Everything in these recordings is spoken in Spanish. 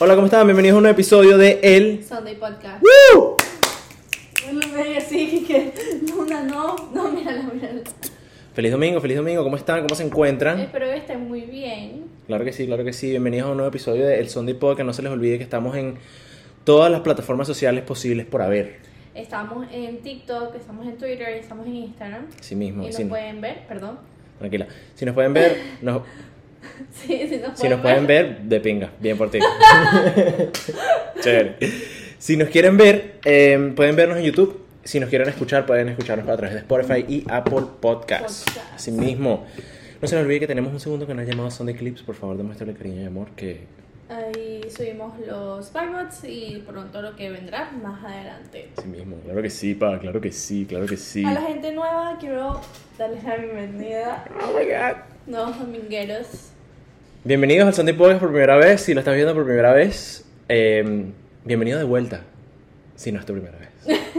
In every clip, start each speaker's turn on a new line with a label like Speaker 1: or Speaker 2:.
Speaker 1: Hola, ¿cómo están? Bienvenidos a un nuevo episodio de El...
Speaker 2: Sunday Podcast.
Speaker 1: ¡Woo!
Speaker 2: Que Luna no, no, mírala, mírala.
Speaker 1: Feliz domingo, feliz domingo, ¿cómo están? ¿Cómo se encuentran?
Speaker 2: Espero que estén muy bien.
Speaker 1: Claro que sí, claro que sí. Bienvenidos a un nuevo episodio de El Sunday Podcast. No se les olvide que estamos en todas las plataformas sociales posibles por haber.
Speaker 2: Estamos en TikTok, estamos en Twitter, estamos en Instagram.
Speaker 1: Sí mismo.
Speaker 2: Y nos
Speaker 1: sí.
Speaker 2: pueden ver, perdón.
Speaker 1: Tranquila. Si nos pueden ver, nos-
Speaker 2: Sí, nos
Speaker 1: si nos pueden ver, de pinga. Bien por ti. Chévere. Si nos quieren ver, eh, pueden vernos en YouTube. Si nos quieren escuchar, pueden escucharnos a través de Spotify y Apple Podcasts.
Speaker 2: Podcast.
Speaker 1: Así mismo. No se les olvide que tenemos un segundo canal llamado Sunday Clips. Por favor, demuéstrale cariño y amor que
Speaker 2: Ahí subimos los Bybots y pronto lo que vendrá más adelante.
Speaker 1: Así mismo, claro que sí, pa, claro que sí, claro que sí.
Speaker 2: A la gente nueva quiero darles la bienvenida.
Speaker 1: Oh my god.
Speaker 2: Nuevos domingueros.
Speaker 1: Bienvenidos al Sunday Podcast por primera vez. Si lo estás viendo por primera vez, eh, bienvenido de vuelta. Si no es tu primera vez.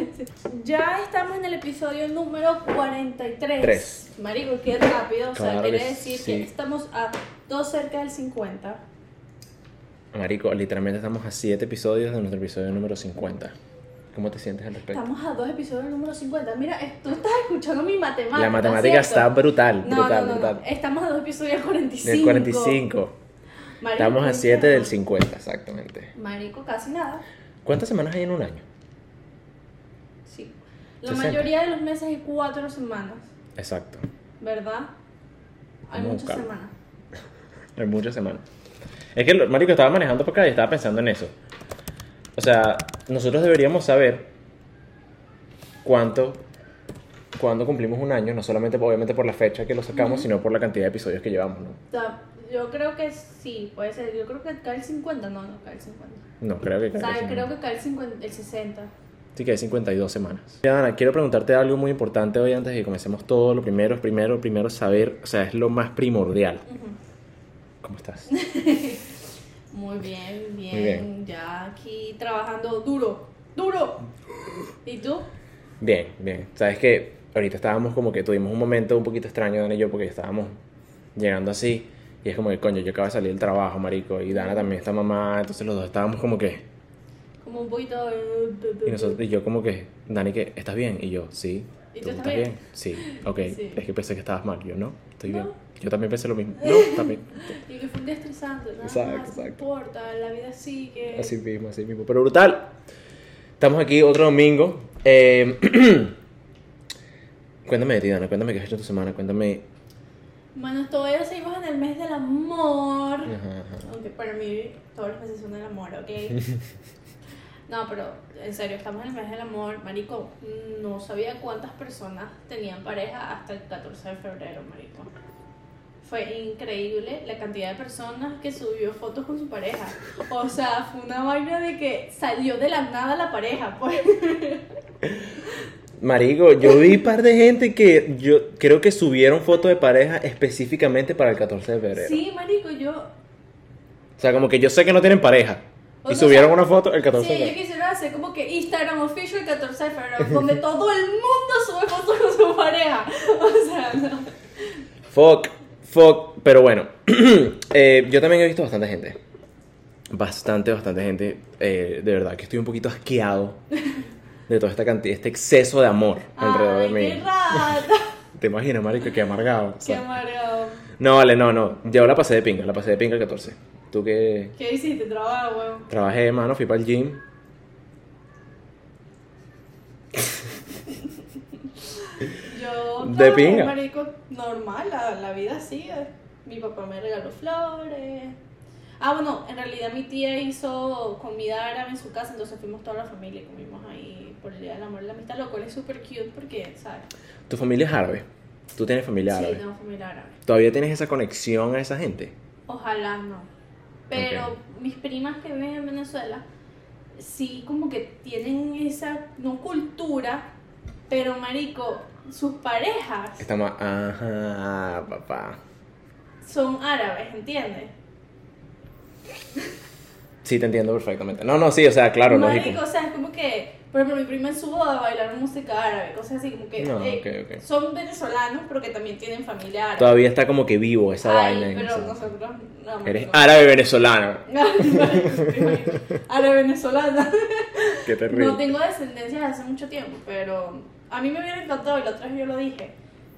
Speaker 2: Ya estamos en el episodio número 43.
Speaker 1: Tres.
Speaker 2: Marico, qué rápido. O sea,
Speaker 1: Claro
Speaker 2: quiere decir
Speaker 1: sí.
Speaker 2: que estamos a dos cerca del 50.
Speaker 1: Marico, literalmente estamos a 7 episodios de nuestro episodio número 50. ¿Cómo te sientes al respecto?
Speaker 2: Estamos a dos episodios número 50. Mira, tú estás escuchando mi matemática.
Speaker 1: La matemática
Speaker 2: ¿cierto?
Speaker 1: está brutal,
Speaker 2: No,
Speaker 1: brutal,
Speaker 2: no, no,
Speaker 1: brutal.
Speaker 2: Estamos a dos episodios del 45.
Speaker 1: Del 45.
Speaker 2: Marico,
Speaker 1: Estamos a
Speaker 2: ¿qué
Speaker 1: 7
Speaker 2: tema?
Speaker 1: del 50, exactamente.
Speaker 2: Marico, casi nada.
Speaker 1: ¿Cuántas semanas hay en un año?
Speaker 2: Sí. La
Speaker 1: 60.
Speaker 2: mayoría de los meses hay cuatro semanas,
Speaker 1: Exacto.
Speaker 2: ¿verdad? Hay muchas semanas.
Speaker 1: Hay muchas semanas. Es que, Marico, estaba manejando por acá y estaba pensando en eso. O sea, nosotros deberíamos saber cuánto, cuándo cumplimos un año, no solamente obviamente por la fecha que lo sacamos, sino por la cantidad de episodios que llevamos, ¿no?
Speaker 2: O sea, yo creo que sí, puede ser. Yo creo que cae el 50. No, no cae el 50.
Speaker 1: No, creo que
Speaker 2: O sea,
Speaker 1: creo que
Speaker 2: creo que cae el, 50, el 60.
Speaker 1: Sí que hay 52 semanas. Ana, quiero preguntarte algo muy importante hoy antes de que comencemos todo. Lo primero, primero, primero saber, o sea, es lo más primordial.
Speaker 2: Ujú.
Speaker 1: ¿Cómo estás?
Speaker 2: Muy bien, bien,
Speaker 1: Muy bien.
Speaker 2: Ya aquí trabajando duro, duro. ¿Y tú?
Speaker 1: Bien, bien. Sabes que ahorita estábamos como que tuvimos un momento un poquito extraño, Dana y yo, porque estábamos llegando así. Y es como que, coño, yo acabo de salir del trabajo, marico. Y Dana también está mamá. Entonces los dos estábamos como que.
Speaker 2: Como un poquito.
Speaker 1: Y, nosotros, y yo como que, Dani, que ¿estás bien? Y yo, sí.
Speaker 2: ¿Y tú estás bien?
Speaker 1: Sí. Ok.
Speaker 2: Sí.
Speaker 1: Es que pensé que estabas mal. Yo, no, estoy bien. Yo también pensé lo mismo. No, bien.
Speaker 2: Y que fue un día estresante, nada
Speaker 1: Exacto,
Speaker 2: más, no
Speaker 1: exacto.
Speaker 2: importa, la vida sigue.
Speaker 1: Así mismo, así mismo. Pero brutal. Estamos aquí otro domingo. Eh, cuéntame de ti, Dana. Cuéntame qué has hecho tu semana. Cuéntame.
Speaker 2: Bueno, todavía seguimos en el mes del amor.
Speaker 1: Ajá, ajá.
Speaker 2: Aunque para mí todos los meses son del amor, ¿ok? no, pero en serio, estamos en el mes del amor. Marico, no sabía cuántas personas tenían pareja hasta el 14 de febrero, Marico. Fue increíble la cantidad de personas que subió fotos con su pareja. O sea, fue una vaina de que salió de la nada la pareja, pues.
Speaker 1: Marico, yo vi un par de gente que yo creo que subieron fotos de pareja específicamente para el 14 de febrero.
Speaker 2: Sí, Marico, yo.
Speaker 1: O sea, como que yo sé que no tienen pareja.
Speaker 2: O
Speaker 1: y
Speaker 2: sea,
Speaker 1: subieron una foto el 14
Speaker 2: Sí, yo quisiera hacer como que Instagram official 14 de febrero, donde todo el mundo sube fotos con su pareja. O sea, no.
Speaker 1: Fuck, fuck. Pero bueno, eh, yo también he visto bastante gente. Bastante, bastante gente. Eh, de verdad que estoy un poquito asqueado de toda esta cantidad, este exceso de amor alrededor
Speaker 2: Ay,
Speaker 1: de
Speaker 2: qué
Speaker 1: mí.
Speaker 2: rata.
Speaker 1: ¿Te imaginas, marico? Qué amargado. o
Speaker 2: Qué
Speaker 1: sea.
Speaker 2: amargado.
Speaker 1: No, vale, no, no. Yo la pasé de pinga, la pasé de pinga el 14. ¿Tú qué?
Speaker 2: ¿Qué hiciste? Trabajo, weón.
Speaker 1: Trabajé, mano, fui para el gym.
Speaker 2: Yo
Speaker 1: De pinga.
Speaker 2: marico, normal, la, la vida sigue. Mi papá me regaló flores. Ah, bueno, en realidad mi tía hizo comida árabe en su casa, entonces fuimos toda la familia y comimos ahí por el Día del Amor y la Amistad, lo cual es súper cute porque, ¿sabes?
Speaker 1: Tu familia es árabe. Tú tienes familia
Speaker 2: Sí,
Speaker 1: árabe.
Speaker 2: tengo familia árabe.
Speaker 1: ¿Todavía tienes esa conexión a esa gente?
Speaker 2: Ojalá no. Pero
Speaker 1: Ok.
Speaker 2: mis primas que viven en Venezuela, sí como que tienen esa, no cultura, pero marico, sus parejas
Speaker 1: Estamos. Ajá, papá.
Speaker 2: son árabes, ¿entiendes?
Speaker 1: Sí, te entiendo perfectamente. No, no, sí, o sea, claro,
Speaker 2: marico,
Speaker 1: lógico.
Speaker 2: o sea, es como que por ejemplo, mi prima en su boda bailaron música árabe, cosas así como que
Speaker 1: No,
Speaker 2: eh, son venezolanos, pero que también tienen familia árabe.
Speaker 1: Todavía está como que vivo esa
Speaker 2: Ay,
Speaker 1: vaina.
Speaker 2: pero nosotros no.
Speaker 1: Eres
Speaker 2: no.
Speaker 1: árabe venezolano.
Speaker 2: árabe venezolana.
Speaker 1: Qué terrible.
Speaker 2: No tengo descendencia desde hace mucho tiempo, pero a mí me hubiera encantado, y la otra vez yo lo dije.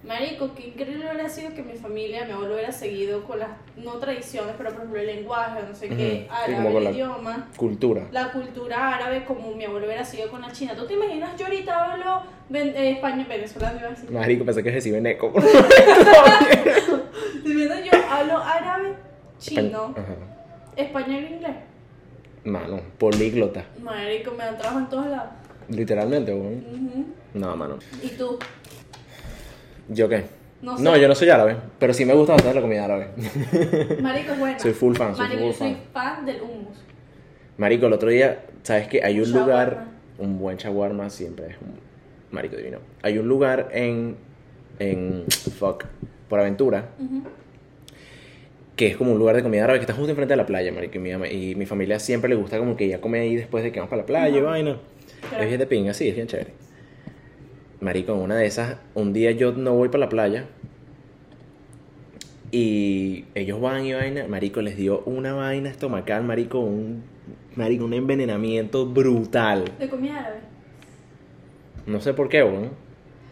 Speaker 2: Marico, qué increíble hubiera sido que mi familia, mi abuelo hubiera seguido con las, no tradiciones, pero por ejemplo el lenguaje, no sé qué, árabe, el
Speaker 1: la-
Speaker 2: idioma,
Speaker 1: Cultura.
Speaker 2: la cultura árabe, como mi abuelo hubiera seguido con la china. ¿Tú te imaginas? Yo ahorita hablo ven- eh, español, venezolano, iba a decir.
Speaker 1: Marico, pensé que recibe eco.
Speaker 2: Yo hablo árabe, chino,
Speaker 1: Ajá.
Speaker 2: español e inglés.
Speaker 1: Mano, políglota.
Speaker 2: Marico, me dan trabajo en todos lados.
Speaker 1: Literalmente, weón.
Speaker 2: Ujú.
Speaker 1: No, mano.
Speaker 2: ¿Y tú?
Speaker 1: ¿Yo qué?
Speaker 2: No
Speaker 1: yo no soy árabe, pero sí me gusta bastante la comida árabe.
Speaker 2: Marico es buena.
Speaker 1: Soy full fan, soy
Speaker 2: Marico,
Speaker 1: full
Speaker 2: yo soy
Speaker 1: fan.
Speaker 2: fan del hummus.
Speaker 1: Marico, el otro día, ¿sabes qué? Hay un
Speaker 2: Shawarma.
Speaker 1: lugar, un buen shawarma siempre es un marico divino. Hay un lugar en, en, fuck, por Aventura, que es como un lugar de comida árabe que está justo enfrente de la playa, marico. Y mi, y mi familia siempre le gusta como que ya come ahí después de que vamos para la playa y vaina. Es bien de pinga, sí, es bien chévere. Marico, en una de esas, un día yo no voy para la playa y ellos van y vaina, marico, les dio una vaina estomacal, marico, un, marico, un envenenamiento brutal.
Speaker 2: De comida árabe.
Speaker 1: No sé por qué, weón.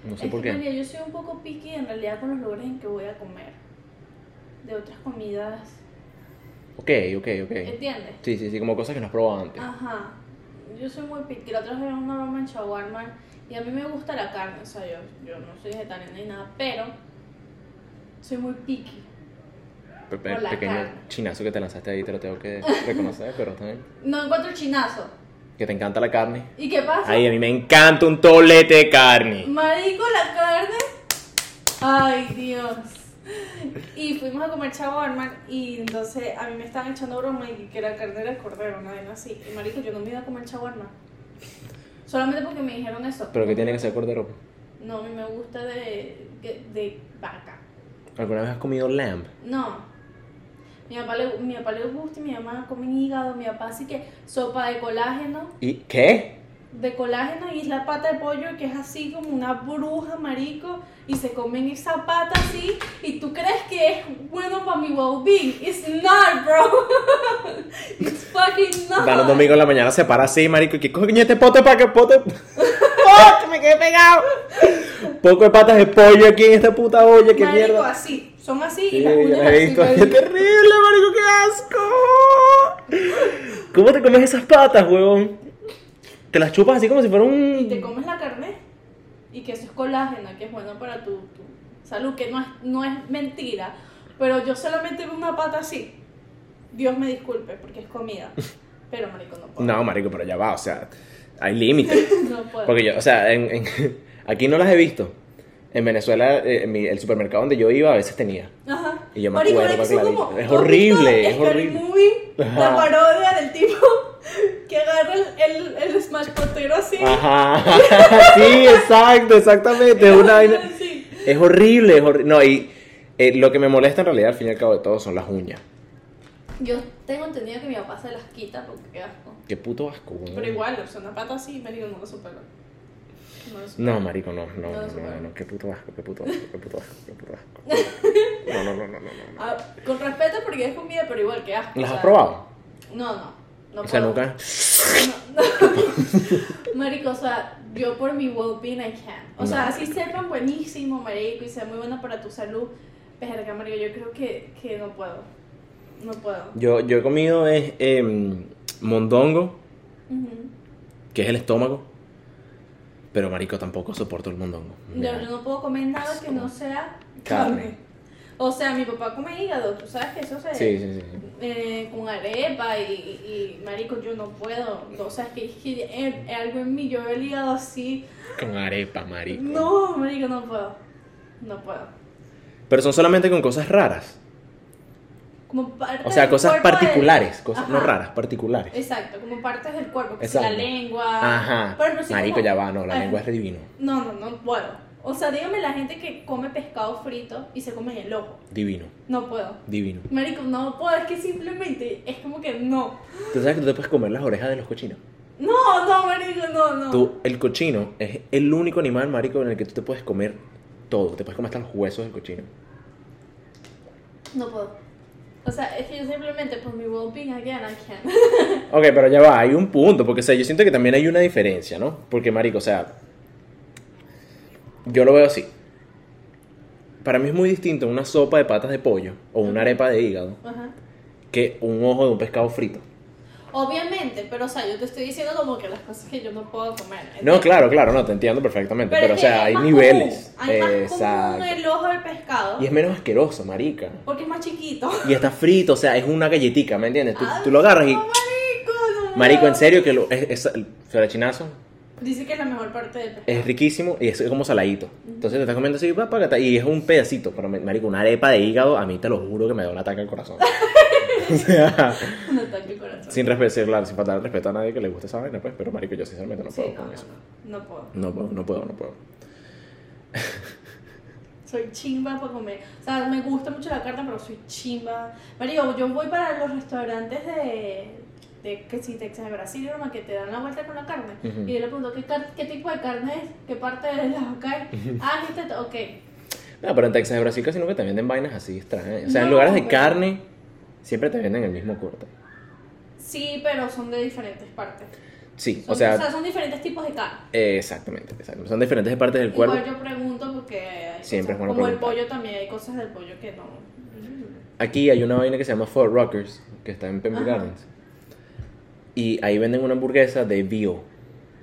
Speaker 1: No sé
Speaker 2: es
Speaker 1: por
Speaker 2: que,
Speaker 1: qué.
Speaker 2: María, yo soy un poco picky en realidad con los lugares en que voy a comer. De otras comidas.
Speaker 1: Ok, ok, ok.
Speaker 2: ¿Entiendes?
Speaker 1: Sí, sí, sí, como cosas que no has probado antes.
Speaker 2: Ajá. Yo soy muy picky. La otra vez vi una broma en shawarma y a mí me gusta la carne. O sea, yo, yo no soy vegetariana ni nada, pero soy muy picky.
Speaker 1: Pe- pe- pequeño
Speaker 2: carne.
Speaker 1: chinazo que te lanzaste ahí, te lo tengo que reconocer, pero también.
Speaker 2: No encuentro chinazo.
Speaker 1: Que te encanta la carne.
Speaker 2: ¿Y qué pasa?
Speaker 1: Ay, a mí me encanta un tolete de carne.
Speaker 2: Marico, la carne. Ay, Dios. Y fuimos a comer shawarma y entonces a mí me estaban echando broma y que la carne era cordero, una vaina así. Y marico, yo no me iba a comer shawarma. Solamente porque me dijeron eso.
Speaker 1: Pero que tiene que ser cordero.
Speaker 2: No, a mí me gusta de, de, de vaca.
Speaker 1: ¿Alguna vez has comido lamb?
Speaker 2: No. Mi papá, le, mi papá le gusta y mi mamá come hígado. Mi papá así que sopa de colágeno.
Speaker 1: ¿Y qué?
Speaker 2: De colágeno y es la pata de pollo que es así como una bruja, marico, y se comen esa pata así, y tú crees que es bueno para mi well-being. It's not, bro. It's fucking not.
Speaker 1: Un domingo en la mañana se para así, marico. ¿Y qué coño este pote para que pote? ¡Oh, que me quedé pegado! Poco de patas de pollo aquí en esta puta olla, qué
Speaker 2: Marico,
Speaker 1: mierda.
Speaker 2: así. Son así
Speaker 1: Sí,
Speaker 2: y las uñas así,
Speaker 1: visto. ¡Qué
Speaker 2: marico.
Speaker 1: terrible, marico! ¡Qué asco! ¿Cómo te comes esas patas, huevón? Te las chupas así como si fuera
Speaker 2: Y te
Speaker 1: un...
Speaker 2: comes la carne y que eso es colágeno, que es bueno para tu, tu salud, que no es, no es mentira. Pero yo solamente veo una pata así. Dios me disculpe porque es comida. Pero, marico, no puedo.
Speaker 1: No, marico, pero ya va, o sea, hay límites.
Speaker 2: No puedo.
Speaker 1: Porque yo, o sea, en, en- aquí no las he visto. En Venezuela, eh, en mi- el supermercado donde yo iba a veces tenía.
Speaker 2: Ajá.
Speaker 1: Y yo me
Speaker 2: Marico,
Speaker 1: acuerdo,
Speaker 2: ¿verdad que son
Speaker 1: clarito.
Speaker 2: como-
Speaker 1: Es
Speaker 2: ¿tú has
Speaker 1: horrible, es horrible.
Speaker 2: Movie? La parodia del tipo que agarra el, el, el smash potero así.
Speaker 1: Ajá. sí, exacto, exactamente. Es una vaina-
Speaker 2: Sí.
Speaker 1: Es horrible, es horrible. No, y eh, lo que me molesta en realidad, al fin y al cabo de todo, son las uñas.
Speaker 2: Yo tengo entendido que mi papá se las quita porque qué asco.
Speaker 1: Qué puto asco, weón.
Speaker 2: Pero igual, o sea, una pata así, me digo, no lo supero. No lo supero.
Speaker 1: No, marico, no, no,
Speaker 2: No,
Speaker 1: no, no, qué puto asco, qué puto asco, qué puto asco, qué puto asco. No, no, no, no, no, no.
Speaker 2: Ah, con respeto porque es comida, pero igual que asco.
Speaker 1: ¿Las
Speaker 2: o
Speaker 1: has
Speaker 2: sea,
Speaker 1: probado?
Speaker 2: No, no. No
Speaker 1: O sea,
Speaker 2: puedo.
Speaker 1: nunca.
Speaker 2: No, no. Marico, o sea, yo por mi well-being I can. O sea, así sepan buenísimo, marico, y sea muy buena para tu salud. Verga, marico, yo creo que, que no puedo. No puedo.
Speaker 1: Yo, yo he comido es, em, mondongo, que es el estómago. Pero, marico, tampoco soporto el mondongo.
Speaker 2: Yo, no puedo comer nada que no sea carne.
Speaker 1: Carne.
Speaker 2: O sea, mi papá come hígado, tú sabes que eso se...
Speaker 1: Sí, sí, sí.
Speaker 2: eh, con arepa y, y, marico, yo no puedo. O sea, es que, es que es- es algo en mí, yo el hígado así.
Speaker 1: Con arepa, marico.
Speaker 2: No, marico, no puedo. No puedo.
Speaker 1: Pero son solamente con cosas raras.
Speaker 2: Como parte
Speaker 1: O sea, cosas particulares. Cosas no raras, particulares.
Speaker 2: Exacto, como partes del cuerpo, que si la
Speaker 1: Exacto.
Speaker 2: lengua.
Speaker 1: Ajá.
Speaker 2: Ejemplo, si
Speaker 1: Marico, ya va, no, la lengua es divino.
Speaker 2: No, no, no puedo. O sea, dígame la gente que come pescado frito y se come el ojo.
Speaker 1: Divino,
Speaker 2: No puedo.
Speaker 1: divino.
Speaker 2: Marico, no puedo, es que simplemente es como que no.
Speaker 1: ¿Tú sabes que tú te puedes comer las orejas de los cochinos?
Speaker 2: No, no, marico, no, no.
Speaker 1: Tú, el cochino es el único animal, marico, en el que tú te puedes comer todo. Te puedes comer hasta los huesos del cochino.
Speaker 2: No puedo. O sea, es que yo simplemente por mi well-being again, I can't.
Speaker 1: Ok, pero ya va, hay un punto, porque o sea, yo siento que también hay una diferencia, ¿no? Porque, marico, o sea, yo lo veo así. Para mí es muy distinto una sopa de patas de pollo o una arepa de hígado
Speaker 2: Ajá.
Speaker 1: que un ojo de un pescado frito.
Speaker 2: Obviamente, pero o sea, yo te estoy diciendo como que las cosas que yo no puedo comer.
Speaker 1: No, claro, claro, no, te entiendo perfectamente, pero,
Speaker 2: Pero,
Speaker 1: o sea, hay niveles.
Speaker 2: común. Hay más común
Speaker 1: Exacto.
Speaker 2: el ojo del pescado
Speaker 1: Y es menos asqueroso, marica.
Speaker 2: porque es más chiquito.
Speaker 1: Y está frito, o sea, es una galletica, ¿me entiendes? Tú,
Speaker 2: Ay,
Speaker 1: tú lo agarras y...
Speaker 2: no, marico, no
Speaker 1: Marico, en serio que lo, es, es- el florechinazo
Speaker 2: Dice que es la mejor parte del pescado.
Speaker 1: es riquísimo y es como saladito. Entonces te estás comiendo así, pa, pa, y es un pedacito. Pero, marico, una arepa de hígado, a mí te lo juro que me da un ataque al corazón. o sea,
Speaker 2: Un ataque al corazón.
Speaker 1: sin respeto, claro, sin faltar respeto a nadie que le guste esa vaina, pues, pero marico, yo sinceramente no
Speaker 2: Sí,
Speaker 1: puedo
Speaker 2: no,
Speaker 1: con eso.
Speaker 2: no, no puedo.
Speaker 1: No puedo, no puedo, no puedo.
Speaker 2: Soy chimba para comer. O sea, me gusta mucho la carne, pero soy chimba. Marico, yo voy para los restaurantes de, de que si Texas de Brasil, Roma, que te dan la vuelta con la carne.
Speaker 1: Ujú.
Speaker 2: Y yo le pregunto, ¿qué, ¿qué tipo de carne es? ¿Qué parte de la vaca es? ah, este, ok.
Speaker 1: No, pero en Texas de Brasil casi nunca te venden vainas así extrañas. O sea, en
Speaker 2: No,
Speaker 1: lugares de
Speaker 2: pero-
Speaker 1: carne, siempre te venden el mismo corte.
Speaker 2: Sí, pero son de diferentes partes.
Speaker 1: Sí,
Speaker 2: Son,
Speaker 1: o sea,
Speaker 2: son diferentes tipos de carne.
Speaker 1: eh, exactamente, exactamente. Son diferentes partes del cuerpo.
Speaker 2: Igual yo pregunto porque hay
Speaker 1: Siempre es
Speaker 2: cosas-
Speaker 1: bueno
Speaker 2: como el pollo también hay cosas del pollo que no.
Speaker 1: Aquí hay una vaina que se llama Fort Rockers, que está en Pembroke. Gardens. Y ahí venden una hamburguesa de veal.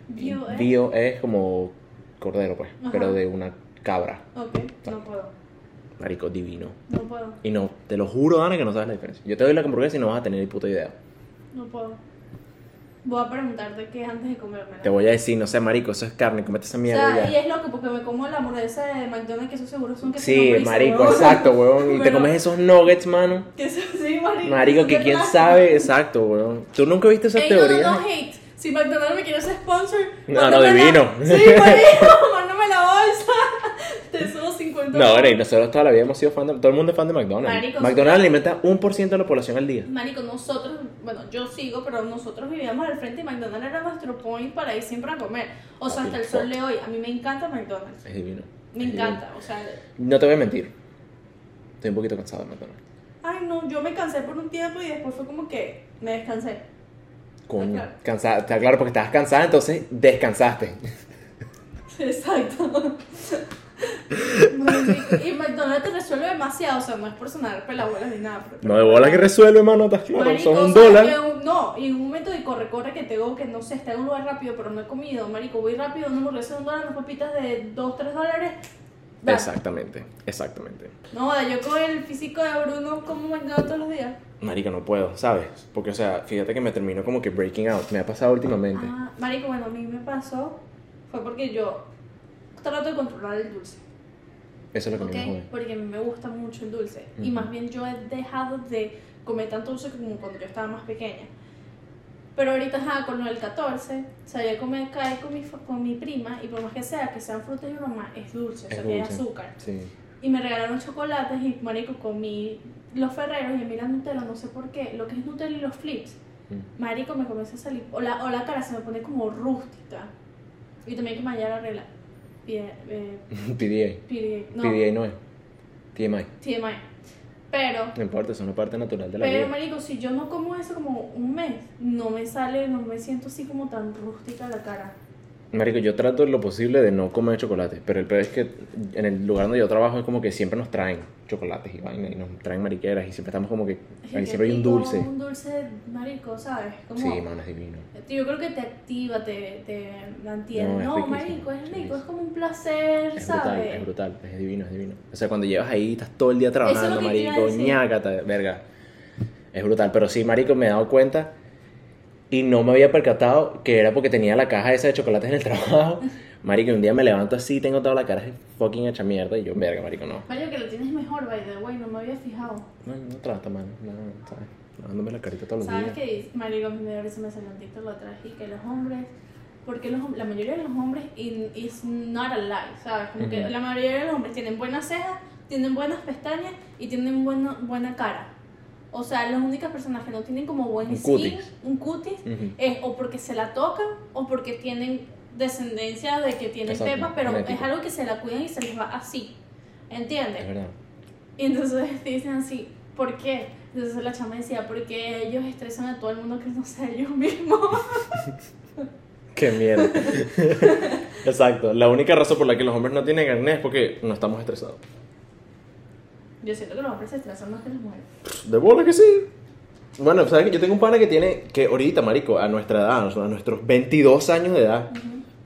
Speaker 2: Bio, ¿eh?
Speaker 1: Veal es como cordero, pues,
Speaker 2: Ajá.
Speaker 1: pero de una cabra.
Speaker 2: Ok, no puedo.
Speaker 1: Marico, divino.
Speaker 2: No puedo.
Speaker 1: Y no, te lo juro, Dana, que no sabes la diferencia. Yo te doy la hamburguesa y no vas a tener ni puta idea.
Speaker 2: No puedo. Voy a preguntarte qué es antes de comérmela.
Speaker 1: Te voy a decir, no sé, marico, eso es carne, comete esa
Speaker 2: O
Speaker 1: mierda
Speaker 2: sea, y es loco porque me como la hamburguesa de McDonald's, que eso seguro son que
Speaker 1: Sí, marico, exacto, weón. Y te comes esos nuggets, mano.
Speaker 2: Que eso sí, marico.
Speaker 1: Marico, que quién sabe, exacto, weón. ¿Tú nunca viste esa
Speaker 2: Ey, no,
Speaker 1: teoría?
Speaker 2: no, no, hate. Si McDonald's me quiere ser sponsor.
Speaker 1: No, no,
Speaker 2: la-
Speaker 1: divino.
Speaker 2: Sí, marico, mándame la bolsa. Te subo 50
Speaker 1: No, Rey, nosotros toda la vida hemos sido fan de... Todo el mundo es fan de McDonald's.
Speaker 2: Marico,
Speaker 1: McDonald's alimenta un por ciento de la población al día.
Speaker 2: Marico, nosotros, bueno, yo sigo, pero nosotros vivíamos al frente y McDonald's era nuestro point para ir siempre a comer. O sea, hasta el sol de hoy. A mí me encanta McDonald's.
Speaker 1: Es divino.
Speaker 2: Me
Speaker 1: Es divino.
Speaker 2: encanta, o sea,
Speaker 1: No te voy a mentir. Estoy un poquito cansado de McDonald's.
Speaker 2: ay no, yo me cansé por un tiempo y después fue como que me descansé.
Speaker 1: Coño.
Speaker 2: claro.
Speaker 1: Cansada, está claro porque estabas cansada, entonces descansaste.
Speaker 2: Exacto. Y McDonald's te resuelve demasiado, o sea, no es por sonar pelabuelas ni nada. pero-
Speaker 1: No de bola que resuelve, mano, estás claro.
Speaker 2: Marico,
Speaker 1: Son un
Speaker 2: o sea,
Speaker 1: dólar.
Speaker 2: un- no, y en un momento de corre, corre que tengo que no sé, está en un lugar rápido, pero no he comido, marico, voy rápido, una hamburguesa de un dólar, unas papitas de 2, 3 dólares.
Speaker 1: Exactamente, exactamente.
Speaker 2: No, joda, yo con el físico de Bruno como McDonald's todos los días.
Speaker 1: Marica, no puedo, ¿sabes? Porque, o sea, fíjate que me termino como que breaking out. Me ha pasado últimamente.
Speaker 2: Ah, marico, bueno, a mí me pasó, fue porque yo trato de controlar el dulce.
Speaker 1: Eso es lo que
Speaker 2: ¿ok?
Speaker 1: a mí me jode.
Speaker 2: Porque me gusta mucho el dulce. Y
Speaker 1: Ujú.
Speaker 2: más bien yo he dejado de comer tanto dulce como cuando yo estaba más pequeña. Pero ahorita, ajá, con del 14, salí a comer cae con mi, con mi prima y por más que sea, que sean frutas y broma, es dulce, o sea,
Speaker 1: Es
Speaker 2: que
Speaker 1: dulce.
Speaker 2: azúcar.
Speaker 1: Sí.
Speaker 2: Y me regalaron chocolates y, marico, comí los ferreros y mí la Nutella, no sé por qué, lo que es Nutella y los flips,
Speaker 1: Mm.
Speaker 2: marico, me comienza a salir, o la, o la cara se me pone como rústica. Y también hay que la regla. Pide, eh,
Speaker 1: PDA.
Speaker 2: pide- no,
Speaker 1: PDA no es. TMI.
Speaker 2: TMI. Pero,
Speaker 1: No importa, es una parte natural de la
Speaker 2: pero
Speaker 1: vida.
Speaker 2: marico, si yo no como eso como un mes, no me sale, no me siento así como tan rústica la cara.
Speaker 1: Marico, yo trato lo posible de no comer chocolate, pero el peor es que en el lugar donde yo trabajo es como que siempre nos traen chocolates y vainas y nos traen mariqueras y siempre estamos como que
Speaker 2: Es que
Speaker 1: ahí siempre hay un dulce.
Speaker 2: Un dulce marico, ¿sabes? Como,
Speaker 1: Sí, mano, es divino.
Speaker 2: Yo creo que te activa, te, te mantiene.
Speaker 1: No, es
Speaker 2: No,
Speaker 1: riquísimo,
Speaker 2: marico, es
Speaker 1: es
Speaker 2: rico, es como un placer,
Speaker 1: Es brutal,
Speaker 2: ¿sabes?
Speaker 1: es brutal, es divino, es divino. O sea, cuando llevas ahí, estás todo el día
Speaker 2: es
Speaker 1: trabajando, marico, ñácata, verga. Es brutal, pero sí, marico, me he dado cuenta y no me había percatado que era porque tenía la caja esa de chocolates en el trabajo. Marico, y un día me levanto así, tengo toda la cara fucking hecha mierda y yo, verga, marico, no.
Speaker 2: Vaya que lo tienes mejor, by the way, no me había fijado.
Speaker 1: No, no trata, mano, no, ¿sabes? Lavándome la carita todos los
Speaker 2: ¿Sabes
Speaker 1: días.
Speaker 2: qué dice? Marico, ahora se me salió un TikTok lo traje y que los hombres, porque los, la mayoría de los hombres, in, is not a lie, ¿sabes? Como que
Speaker 1: Ujú.
Speaker 2: la mayoría de los hombres tienen buenas cejas, tienen buenas pestañas y tienen buena, buena cara. O sea, las únicas personas que no tienen como buen
Speaker 1: Un
Speaker 2: skin,
Speaker 1: cutis.
Speaker 2: un cutis, es o porque se la tocan o porque tienen descendencia de que tienen
Speaker 1: Exacto,
Speaker 2: pepas, pero
Speaker 1: genético.
Speaker 2: es algo que se la cuidan y se les va así.
Speaker 1: Es
Speaker 2: ¿Entiendes?
Speaker 1: verdad.
Speaker 2: Y entonces dicen así, ¿por qué? Entonces la chama decía, porque ellos estresan a todo el mundo que no sea ellos mismos.
Speaker 1: Qué miedo. Exacto. La única razón por la que los hombres no tienen acné es porque no estamos estresados.
Speaker 2: Yo siento que los hombres se estresan más que las mujeres.
Speaker 1: De bola que sí. Bueno, ¿sabes que Yo tengo un pana que tiene, que ahorita, marico, a nuestra edad, a nuestros 22 años de edad,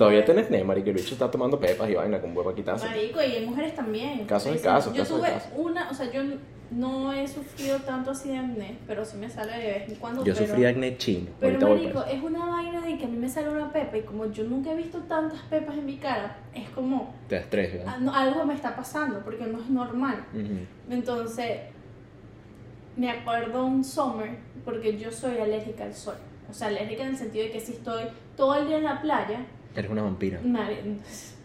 Speaker 1: todavía tiene acné, marico, y el bicho está tomando pepas y vaina con huevo quitarse.
Speaker 2: Marico, y hay mujeres también.
Speaker 1: Casos de casos,
Speaker 2: Yo tuve una, o sea, yo no he sufrido tanto así de acné, pero sí me sale de vez en cuando.
Speaker 1: Yo
Speaker 2: pero,
Speaker 1: sufrí acné chino.
Speaker 2: Pero marico, es una vaina de que a mí me sale una pepa y como yo nunca he visto tantas pepas en mi cara, es como
Speaker 1: Te estrés, ¿verdad?
Speaker 2: no, algo me está pasando porque no es normal. Entonces, me acuerdo un summer, porque yo soy alérgica al sol. O sea, alérgica en el sentido de que si estoy todo el día en la playa,
Speaker 1: Eres una vampira.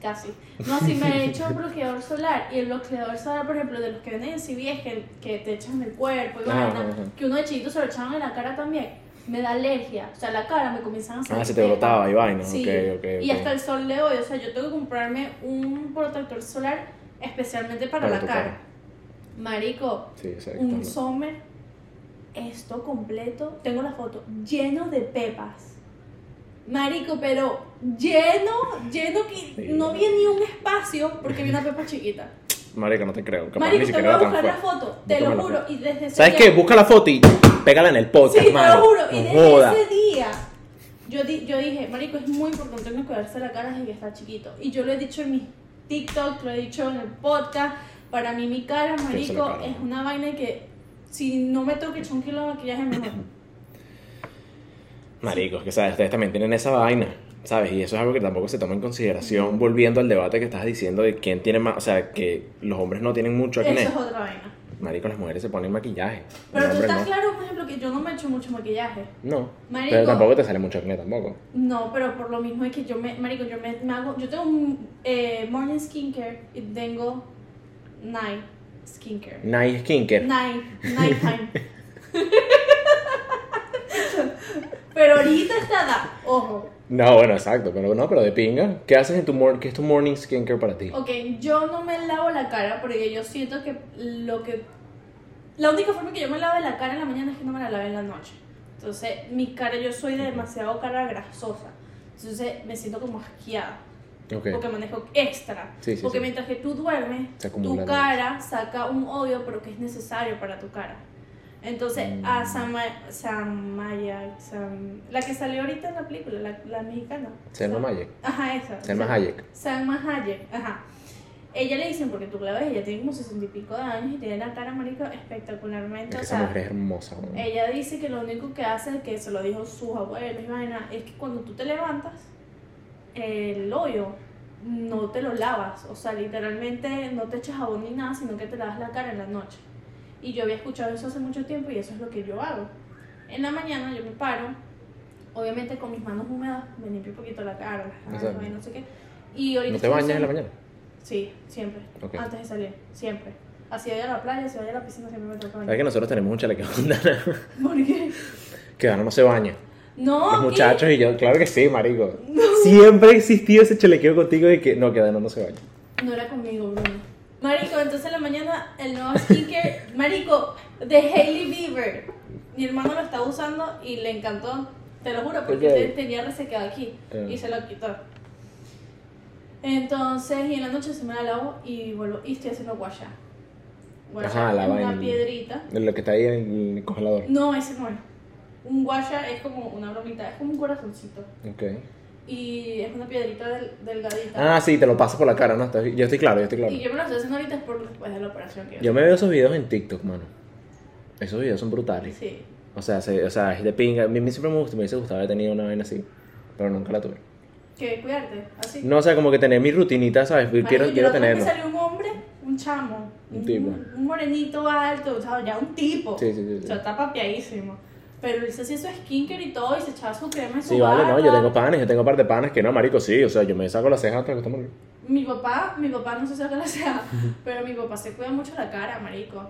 Speaker 2: casi. No, si me he hecho bloqueador solar, y el bloqueador solar, por ejemplo, de los que venden en CVS, que, que te echan en el cuerpo y
Speaker 1: Ajá,
Speaker 2: vaina, que uno de chiquito se lo echaban en la cara también, me da alergia. O sea, la cara me comienzan a salir.
Speaker 1: Ah, se te brotaba y vaina.
Speaker 2: Sí,
Speaker 1: Ok, ok,
Speaker 2: y hasta el sol de hoy, o sea, yo tengo que comprarme un protector solar especialmente para,
Speaker 1: Para
Speaker 2: la cara.
Speaker 1: cara.
Speaker 2: Marico,
Speaker 1: Sí,
Speaker 2: un summer, esto completo, tengo la foto, lleno de pepas. Marico, pero lleno, lleno que
Speaker 1: Sí.
Speaker 2: no había ni un espacio porque había una pepa chiquita.
Speaker 1: Marico, no te creo. Capaz
Speaker 2: Marico,
Speaker 1: ni
Speaker 2: te voy a buscar la foto, te lo juro. Y desde ese
Speaker 1: ¿Sabes
Speaker 2: día-
Speaker 1: qué? Busca la foto y pégala en el podcast,
Speaker 2: Sí, te lo juro. Y
Speaker 1: No
Speaker 2: desde
Speaker 1: joda.
Speaker 2: ese día, yo, di- yo dije, Marico, es muy importante no cuidarse la cara desde que está chiquito. Y yo lo he dicho en mis TikTok, lo he dicho en el podcast. Para mí, mi cara, Marico,
Speaker 1: cara.
Speaker 2: es una vaina que si no me tengo que echar un kilo de maquillaje, mejor.
Speaker 1: Marico, que sabes, ustedes también tienen esa vaina, ¿sabes? Y eso es algo que tampoco se toma en consideración, volviendo al debate que estás diciendo de quién tiene más, o sea, que los hombres no tienen mucho
Speaker 2: Eso
Speaker 1: acné.
Speaker 2: es otra vaina.
Speaker 1: Marico, las mujeres se ponen maquillaje.
Speaker 2: Pero tú estás
Speaker 1: no.
Speaker 2: claro, por ejemplo, que yo no me echo mucho maquillaje.
Speaker 1: No.
Speaker 2: Marico.
Speaker 1: Pero tampoco te sale mucho acné tampoco.
Speaker 2: No, pero por lo mismo es que yo me, marico, yo me, me hago, yo tengo un eh, morning skincare y tengo night skincare.
Speaker 1: Night skincare.
Speaker 2: Night, nighttime. pero ahorita está da, ojo.
Speaker 1: No, bueno, exacto, pero no, pero de pinga. ¿Qué haces en tu mor qué es tu morning skincare para ti?
Speaker 2: Ok, yo no me lavo la cara porque yo siento que lo que... La única forma que yo me lave la cara en la mañana es que no me la lave en la noche. Entonces, mi cara, yo soy de demasiado cara grasosa. Entonces, me siento como asqueada.
Speaker 1: Ok.
Speaker 2: Porque manejo extra.
Speaker 1: Sí, sí,
Speaker 2: porque
Speaker 1: sí.
Speaker 2: mientras que tú duermes, tu cara saca un odio, pero que es necesario para tu cara. Entonces,
Speaker 1: Mm.
Speaker 2: a Sama- Samaya, Sam- la que salió ahorita en la película, la, la mexicana.
Speaker 1: Selma Hayek.
Speaker 2: Ajá, esa.
Speaker 1: Selma Hayek.
Speaker 2: Salma Hayek, ajá. Ella le dicen, porque tú la ves, ella tiene como sesenta y pico de años y tiene la cara, marica, espectacularmente.
Speaker 1: Es que
Speaker 2: o
Speaker 1: esa
Speaker 2: sea,
Speaker 1: mujer es hermosa, weón.
Speaker 2: ella dice que lo único que hace, que se lo dijo sus abuelos y vaina, es que cuando tú te levantas, el hoyo no te lo lavas. O sea, literalmente no te echas jabón ni nada, sino que te lavas la cara en la noche. Y yo había escuchado eso hace mucho tiempo y eso es lo que yo hago. En la mañana yo me paro, obviamente con mis manos húmedas, me limpio un poquito la cara, las manos, y no sé qué. Y ahorita
Speaker 1: ¿No te bañas en la mañana?
Speaker 2: Sí, siempre.
Speaker 1: Ok.
Speaker 2: Antes de salir, siempre. Así vaya a la playa, si vaya a la piscina, siempre me toca
Speaker 1: ¿Sabes
Speaker 2: bañar.
Speaker 1: que nosotros tenemos un chalequeo con Dana?
Speaker 2: ¿Por qué?
Speaker 1: que Dana no se baña.
Speaker 2: No,
Speaker 1: Los
Speaker 2: ¿qué?
Speaker 1: muchachos y yo, claro que sí, marico. Siempre ha existido ese chalequeo contigo de que no, que Dana no se baña.
Speaker 2: No era conmigo, Bruno. Marico, entonces en la mañana el nuevo skincare, Marico, de Hailey Bieber. Mi hermano lo estaba usando y le encantó. Te lo juro, porque
Speaker 1: Ok.
Speaker 2: te- tenía resequado aquí
Speaker 1: Ah.
Speaker 2: y se lo quitó. Entonces, y en la noche se me la lavo y vuelvo. Y estoy haciendo guasha. Guasha
Speaker 1: Ajá, la
Speaker 2: una
Speaker 1: vaina.
Speaker 2: piedrita.
Speaker 1: Lo que está ahí en el congelador.
Speaker 2: No, ese no es. Un guasha es como una bromita, es como un corazoncito.
Speaker 1: Ok.
Speaker 2: Y es una piedrita del, delgadita.
Speaker 1: Ah, sí, te lo paso por la cara, ¿no? Yo estoy claro, yo estoy claro.
Speaker 2: Y yo me lo estoy haciendo ahorita por después de la operación que
Speaker 1: Yo me veo esos videos en TikTok, mano. Esos videos son brutales.
Speaker 2: Sí.
Speaker 1: O sea, se- o sea, es de pinga. A mí, siempre me gusta, me hubiese gustado haber tenido una vaina así. Pero nunca la tuve.
Speaker 2: Que cuidarte, así.
Speaker 1: No, o sea, como que tener mi rutinita, ¿sabes? Quiero,
Speaker 2: yo
Speaker 1: quiero tenerlo.
Speaker 2: me salió un hombre, un chamo,
Speaker 1: Un tipo.
Speaker 2: un morenito alto, o sea, ya un tipo.
Speaker 1: Sí, sí, sí,
Speaker 2: O sea, está papiadísimo. Pero él se hacía su skincare y todo y se echaba su crema en su
Speaker 1: Sí, vale, no, yo
Speaker 2: barba.
Speaker 1: tengo panes, yo tengo par de panes que no, marico, sí, o sea, yo me saco las cejas hasta que estamos
Speaker 2: Mi papá, mi papá no se saca la ceja, pero mi papá se cuida mucho la cara, marico.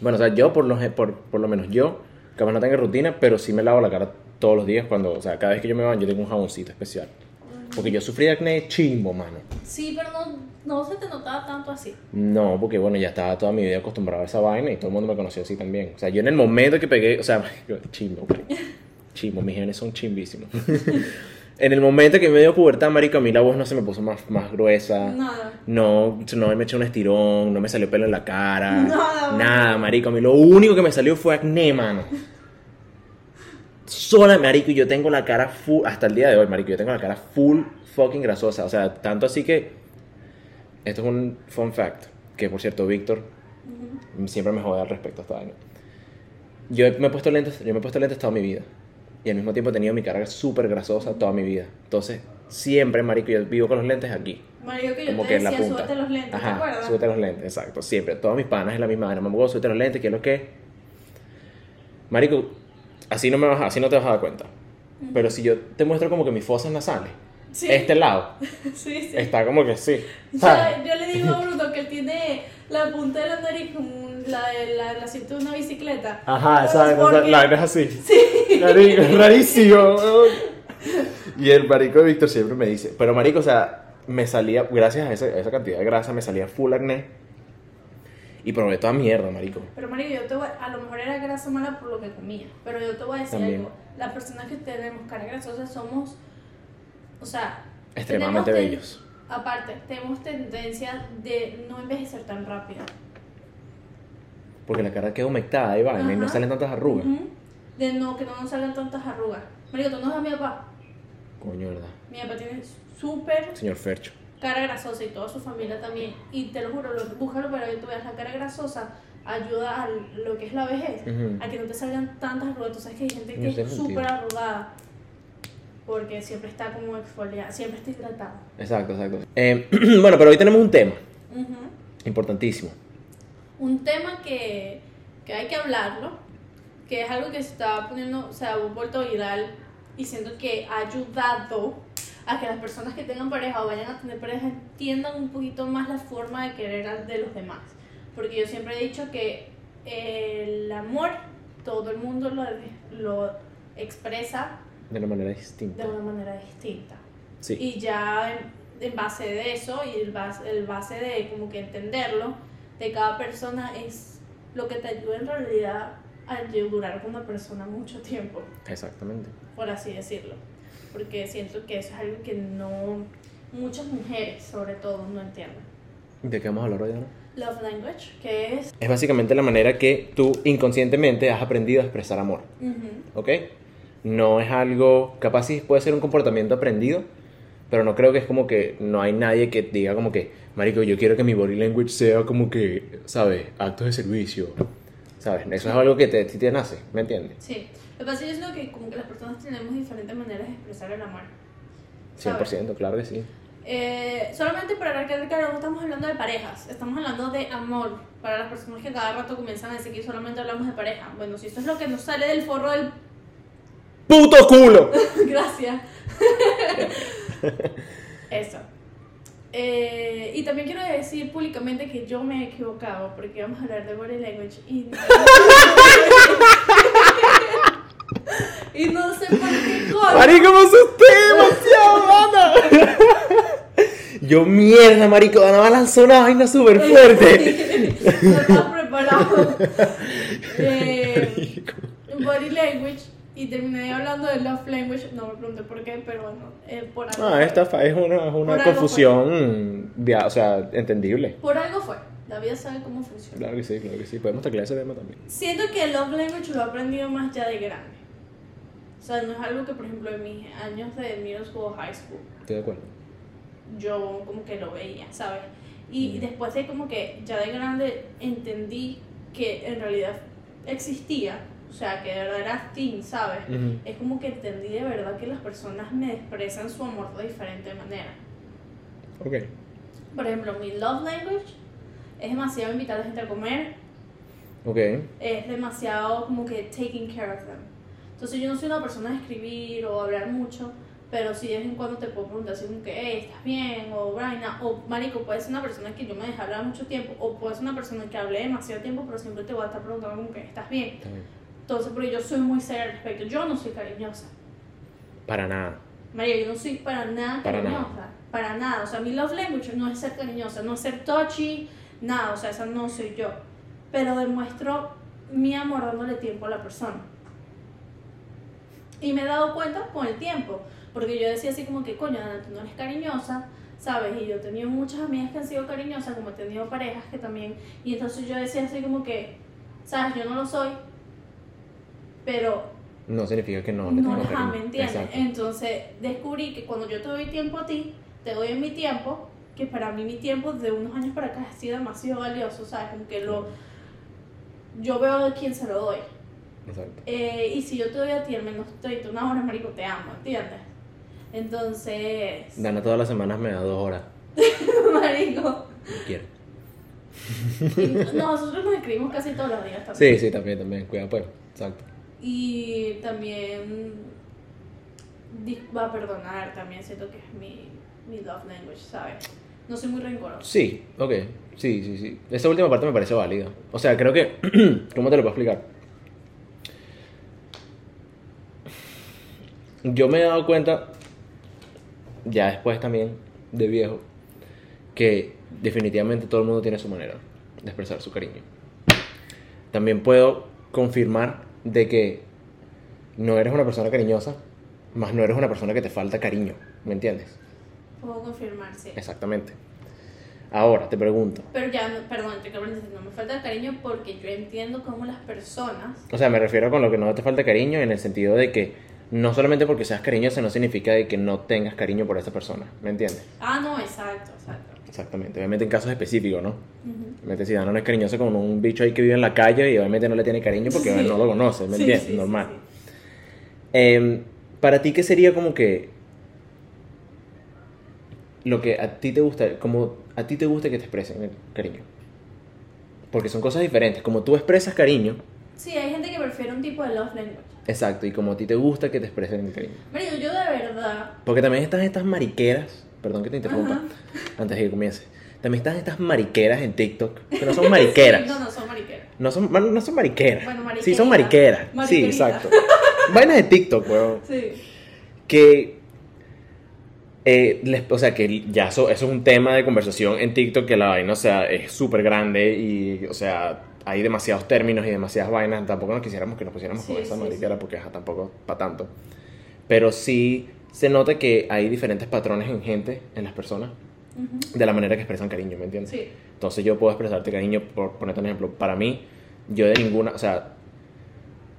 Speaker 1: Bueno, o sea, yo por lo, por, por lo menos yo, capaz no tengo rutina, pero sí me lavo la cara todos los días cuando, o sea, cada vez que yo me baño yo tengo un jaboncito especial. Porque yo sufrí de acné chimbo, mano.
Speaker 2: Sí, pero no, no se te notaba tanto así.
Speaker 1: No, porque bueno, ya estaba toda mi vida acostumbrado a esa vaina y todo el mundo me conocía así también. O sea, yo en el momento que pegué, o sea, chimbo, chimbo, mis genes son chimbísimos. en el momento que me dio pubertad, marico, a mí la voz no se me puso más, más gruesa.
Speaker 2: Nada.
Speaker 1: No, no me eché un estirón, no me salió pelo en la cara.
Speaker 2: Nada,
Speaker 1: Nada, marico. A mí lo único que me salió fue acné, mano. Sola, marico, y yo tengo la cara full, hasta el día de hoy, marico, yo tengo la cara full fucking grasosa. O sea, tanto así que, esto es un fun fact, que por cierto, Víctor siempre me jode al respecto a esta vaina. Yo me he puesto lentes, yo me he puesto lentes toda mi vida. Y al mismo tiempo he tenido mi cara súper grasosa toda mi vida. Entonces, siempre, marico, yo vivo con los lentes aquí
Speaker 2: Mario, que yo
Speaker 1: como
Speaker 2: te
Speaker 1: que en la
Speaker 2: decía,
Speaker 1: punta.
Speaker 2: súbete los lentes, ¿te
Speaker 1: Ajá,
Speaker 2: acuerdas?
Speaker 1: súbete los lentes, exacto. Siempre, todas mis panas es la misma vaina. Mamá, súbete los lentes, ¿qué es lo que? Marico, así no, me vas, así no te vas a dar cuenta. Pero si yo te muestro como que mis fosas nasales,
Speaker 2: Sí.
Speaker 1: este lado,
Speaker 2: Sí, sí.
Speaker 1: está como que sí.
Speaker 2: Yo,
Speaker 1: ¿sabes?
Speaker 2: yo le digo a Bruno que él tiene la punta de la nariz como la de la, la cinta de una bicicleta.
Speaker 1: Ajá,
Speaker 2: ¿Sabes
Speaker 1: ¿sabes?
Speaker 2: por
Speaker 1: La es así.
Speaker 2: Sí.
Speaker 1: Rarísimo. weón. Y el marico de Víctor siempre me dice, pero marico, o sea, me salía, gracias a esa, a esa cantidad de grasa, me salía full acné. Y probé toda mierda, marico.
Speaker 2: Pero Mario, yo te voy, a lo mejor era grasa mala por lo que comía, pero yo te voy a decir
Speaker 1: También.
Speaker 2: algo. Las personas que tenemos cara grasosa somos, o sea,
Speaker 1: Extremadamente bellos.
Speaker 2: Aparte, tenemos tendencia de no envejecer tan rápido.
Speaker 1: Porque la cara queda humectada y vaina y no salen tantas arrugas.
Speaker 2: De no, que no nos salgan tantas arrugas. Mario, tú no ves a mi papá.
Speaker 1: Coño, verdad.
Speaker 2: Mi papá tiene súper
Speaker 1: Señor Fercho.
Speaker 2: Cara grasosa y toda su familia también. Y te lo juro, lo, búscalo para que tú veas la cara grasosa ayuda a lo que es la vejez, a que no te salgan tantas arrugas. Tú sabes que hay gente que es súper arrugada porque siempre está como exfoliada, siempre está hidratada.
Speaker 1: Exacto, exacto. Eh, bueno, pero hoy tenemos un tema importantísimo.
Speaker 2: Un tema que, que hay que hablarlo, que es algo que se está poniendo, o sea, ha vuelto viral y siento que ha ayudado a que las personas que tengan pareja o vayan a tener pareja entiendan un poquito más la forma de querer de los demás. Porque yo siempre he dicho que el amor, todo el mundo lo, lo expresa
Speaker 1: De una manera
Speaker 2: de
Speaker 1: distinta.
Speaker 2: una manera distinta.
Speaker 1: Sí.
Speaker 2: Y ya en, en base de eso y el base, el base de como que entenderlo de cada persona es lo que te ayuda en realidad a durar con una persona mucho tiempo,
Speaker 1: Exactamente.
Speaker 2: por así decirlo. Porque siento que eso es algo que no muchas mujeres sobre todo no entienden.
Speaker 1: ¿De qué vamos a hablar hoy, Ana?
Speaker 2: Love language, que es
Speaker 1: Es básicamente la manera que tú inconscientemente has aprendido a expresar amor.
Speaker 2: ujú,
Speaker 1: ¿Ok? No es algo, capaz sí puede ser un comportamiento aprendido, pero no creo que es como que no hay nadie que diga como que, Marico, yo quiero que mi body language sea como que, ¿sabes? Actos de servicio. ¿Sabes? Eso es algo que te, te nace, ¿me entiendes?
Speaker 2: Sí, lo que pasa es que como que las personas tenemos diferentes maneras de expresar el amor.
Speaker 1: 100%, claro que sí.
Speaker 2: Eh, solamente para recalcar, no estamos hablando de parejas, estamos hablando de amor. Para las personas que cada rato comienzan a decir que solamente hablamos de pareja. Bueno, si esto es lo que nos sale del forro del.
Speaker 1: ¡Puto culo!
Speaker 2: Gracias. Eso. Eh, y también quiero decir públicamente que yo me he equivocado porque vamos a hablar de body language y. y no sé por qué coño.
Speaker 1: Marico, me asusté demasiado, Ana. Yo, mierda, marico, Ana me lanzó una vaina súper fuerte.
Speaker 2: no estaba preparado. Eh, body language. Y terminé hablando de love language. No me pregunté por qué, pero bueno, eh, por algo.
Speaker 1: Ah, esta es una, es una confusión, o sea, entendible.
Speaker 2: Por algo. La vida sabe cómo funciona.
Speaker 1: Claro que sí, claro que sí. Podemos taclear ese tema también.
Speaker 2: Siento que el love language lo he aprendido más ya de grande. O sea, no es algo que, por ejemplo, en mis años de middle school high school,
Speaker 1: Estoy de acuerdo.
Speaker 2: yo como que lo veía, ¿sabes? Y
Speaker 1: Mm.
Speaker 2: después de como que ya de grande entendí que en realidad existía, o sea, que de verdad era teen, ¿sabes? Es como que entendí de verdad que las personas me expresan su amor de diferente manera.
Speaker 1: Ok.
Speaker 2: Por ejemplo, mi love language es demasiado invitar a la gente a comer,
Speaker 1: Ok.
Speaker 2: es demasiado como que taking care of them. Entonces yo no soy una persona de escribir o hablar mucho, pero sí de vez en cuando te puedo preguntar así como que, hey, ¿estás bien? O vaina, o marico, puede ser una persona que yo me dejé hablar mucho tiempo, o puede ser una persona que hablé demasiado tiempo, pero siempre te voy a estar preguntando como que, ¿estás bien?
Speaker 1: Bien.
Speaker 2: Entonces, porque yo soy muy seria al respecto, yo no soy cariñosa.
Speaker 1: Para nada.
Speaker 2: María, yo no soy para nada
Speaker 1: Para
Speaker 2: cariñosa.
Speaker 1: nada.
Speaker 2: Para nada. O sea, mi love language no es ser cariñosa, no es ser touchy, nada. O sea, esa no soy yo. Pero demuestro mi amor dándole tiempo a la persona. Y me he dado cuenta con el tiempo. Porque yo decía así como que, coño, Ana, tú no eres cariñosa, ¿sabes? Y yo he tenido muchas amigas que han sido cariñosas, como he tenido parejas que también. Y entonces yo decía así como que, ¿sabes? Yo no lo soy. Pero
Speaker 1: No significa que no le
Speaker 2: no, ajá. ¿me entiendes?
Speaker 1: Exacto.
Speaker 2: Entonces descubrí que cuando yo te doy tiempo a ti, te doy en mi tiempo, que para mí mi tiempo de unos años para acá ha sido demasiado valioso, ¿sabes? Como que lo, yo veo a quién se lo doy.
Speaker 1: Exacto.
Speaker 2: Eh, y si yo te doy a ti al menos te doy una hora, marico, te amo, ¿entiendes? Entonces,
Speaker 1: Dana todas las semanas me da dos horas.
Speaker 2: marico,
Speaker 1: No quiero.
Speaker 2: y nosotros nos escribimos casi todos los días también.
Speaker 1: Sí, sí, también, también. Cuidado, pues. Exacto.
Speaker 2: Y también va a perdonar, también siento que es mi, mi love language, ¿sabes? No soy muy rencorosa.
Speaker 1: Sí, ok. Sí, sí, sí. Esa última parte me parece válida. O sea, creo que. ¿Cómo te lo puedo explicar? Yo me he dado cuenta, ya después también de viejo, que definitivamente todo el mundo tiene su manera de expresar su cariño. También puedo confirmar de que no eres una persona cariñosa, más no eres una persona que te falta cariño, ¿me entiendes?
Speaker 2: Puedo confirmar, sí.
Speaker 1: Exactamente. Ahora, te pregunto.
Speaker 2: Pero ya, perdón, entre no me falta cariño porque yo entiendo cómo las personas.
Speaker 1: O sea, me refiero con lo que no te falta cariño en el sentido de que no solamente porque seas cariñoso no significa de que no tengas cariño por esa persona, ¿me entiendes?
Speaker 2: Ah, no, exacto, exacto.
Speaker 1: Exactamente, obviamente en casos específicos, ¿no? Obviamente si Dana no es cariñoso con un bicho ahí que vive en la calle y obviamente no le tiene cariño porque
Speaker 2: Sí.
Speaker 1: no lo conoce, ¿me
Speaker 2: Sí,
Speaker 1: entiendes?
Speaker 2: sí,
Speaker 1: Normal. Em, para ti, ¿qué sería como que lo que a ti te gusta, como a ti te gusta que te expresen el cariño? Porque son cosas diferentes. Como tú expresas cariño,
Speaker 2: Sí, hay gente que prefiere un tipo de love language.
Speaker 1: exacto, y como a ti te gusta que te expresen el cariño.
Speaker 2: Marico, yo de verdad.
Speaker 1: Porque también están estas mariqueras, perdón que te interrumpa,
Speaker 2: Ajá.
Speaker 1: antes de que comience. También están estas mariqueras en TikTok, que no son mariqueras.
Speaker 2: Sí, no, no, son mariqueras.
Speaker 1: No son, no son mariqueras.
Speaker 2: Bueno,
Speaker 1: sí, son mariqueras. Sí, exacto. Vainas de TikTok, weón.
Speaker 2: Sí.
Speaker 1: Que. Eh, les- o sea, que ya eso, eso es un tema de conversación en TikTok que la vaina, o sea, es súper grande y, o sea, hay demasiados términos y demasiadas vainas. Tampoco nos quisiéramos que nos pusiéramos
Speaker 2: Sí,
Speaker 1: con esa
Speaker 2: sí,
Speaker 1: mariquera porque ajá, tampoco para tanto. Pero sí se nota que hay diferentes patrones en gente, en las personas,
Speaker 2: Ujú.
Speaker 1: de la manera que expresan cariño, ¿me entiendes?
Speaker 2: Sí.
Speaker 1: Entonces yo puedo expresarte cariño, por ponerte un ejemplo, para mí, yo de ninguna, o sea,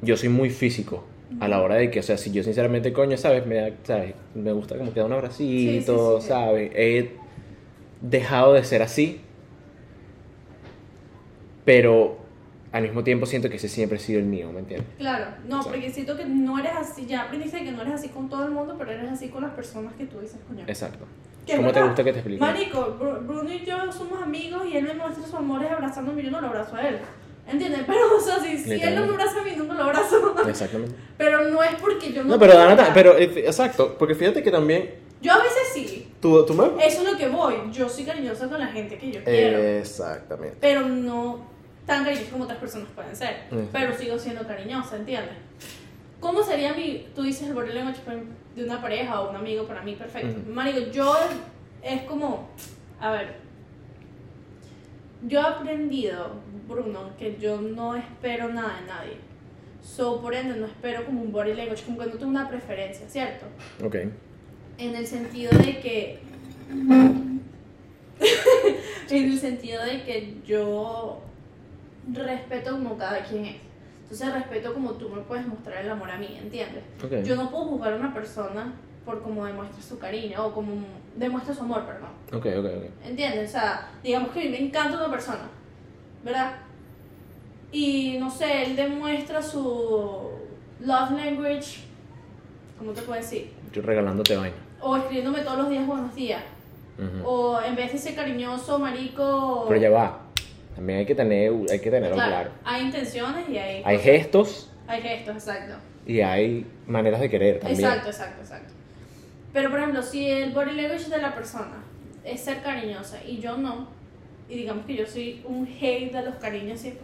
Speaker 1: yo soy muy físico a la hora de que, o sea, si yo sinceramente, coño, ¿sabes? Me, da- ¿sabes? me gusta como que da un abracito,
Speaker 2: Sí, sí, sí.
Speaker 1: ¿sabes? He dejado de ser así, pero al mismo tiempo siento que ese siempre ha sido el mío, ¿me entiendes?
Speaker 2: Claro, no,
Speaker 1: Exacto.
Speaker 2: porque siento que no eres así, ya aprendiste que no eres así con todo el mundo, pero eres así con las personas que tú dices, coño.
Speaker 1: Exacto. ¿Cómo te gusta que te explique?
Speaker 2: Marico, Bru- Bruno y yo somos amigos y él me muestra su amor es abrazándome y yo no lo abrazo a él. ¿Entiendes? Pero, o sea, si, si él no me abraza a mí, nunca lo abrazo.
Speaker 1: Exactamente.
Speaker 2: Pero no es porque yo no.
Speaker 1: No, pero ta- pero eh, exacto, porque fíjate que también
Speaker 2: Yo a veces sí.
Speaker 1: tú, tú me...
Speaker 2: Eso es lo que voy. Yo soy cariñosa con la gente que yo quiero.
Speaker 1: Exactamente.
Speaker 2: Pero no tan cariñosa como otras personas pueden ser. Pero sigo siendo cariñosa, ¿entiendes? ¿Cómo sería mi. Tú dices el body language de una pareja o un amigo para mí, perfecto.
Speaker 1: Ujú.
Speaker 2: Marico, yo es como. A ver. Yo he aprendido, Bruno, que yo no espero nada de nadie. So, por ende, no espero como un body language, como que no tengo una preferencia, ¿cierto?
Speaker 1: Ok.
Speaker 2: En el sentido de que. en el sentido de que yo respeto como cada quien es. Entonces respeto como tú me puedes mostrar el amor a mí, ¿entiendes?
Speaker 1: Ok.
Speaker 2: Yo no puedo juzgar a una persona por cómo demuestra su cariño o como demuestra su amor, perdón.
Speaker 1: Ok, ok, ok.
Speaker 2: ¿Entiendes? O sea, digamos que me encanta una persona, ¿verdad? Y no sé, él demuestra su love language, ¿cómo te puedo decir?
Speaker 1: Yo regalándote vaina.
Speaker 2: O escribiéndome todos los días buenos días.
Speaker 1: Ujú.
Speaker 2: O en vez de ser cariñoso, marico.
Speaker 1: Pero ya va. También hay que tener, hay que tenerlo
Speaker 2: claro,
Speaker 1: claro.
Speaker 2: Hay intenciones y hay.
Speaker 1: Hay gestos
Speaker 2: Hay gestos, exacto.
Speaker 1: y hay maneras de querer también.
Speaker 2: Exacto, exacto, exacto. Pero por ejemplo, si el body language de la persona es ser cariñosa y yo no, y digamos que yo soy un hate de los cariños 100%,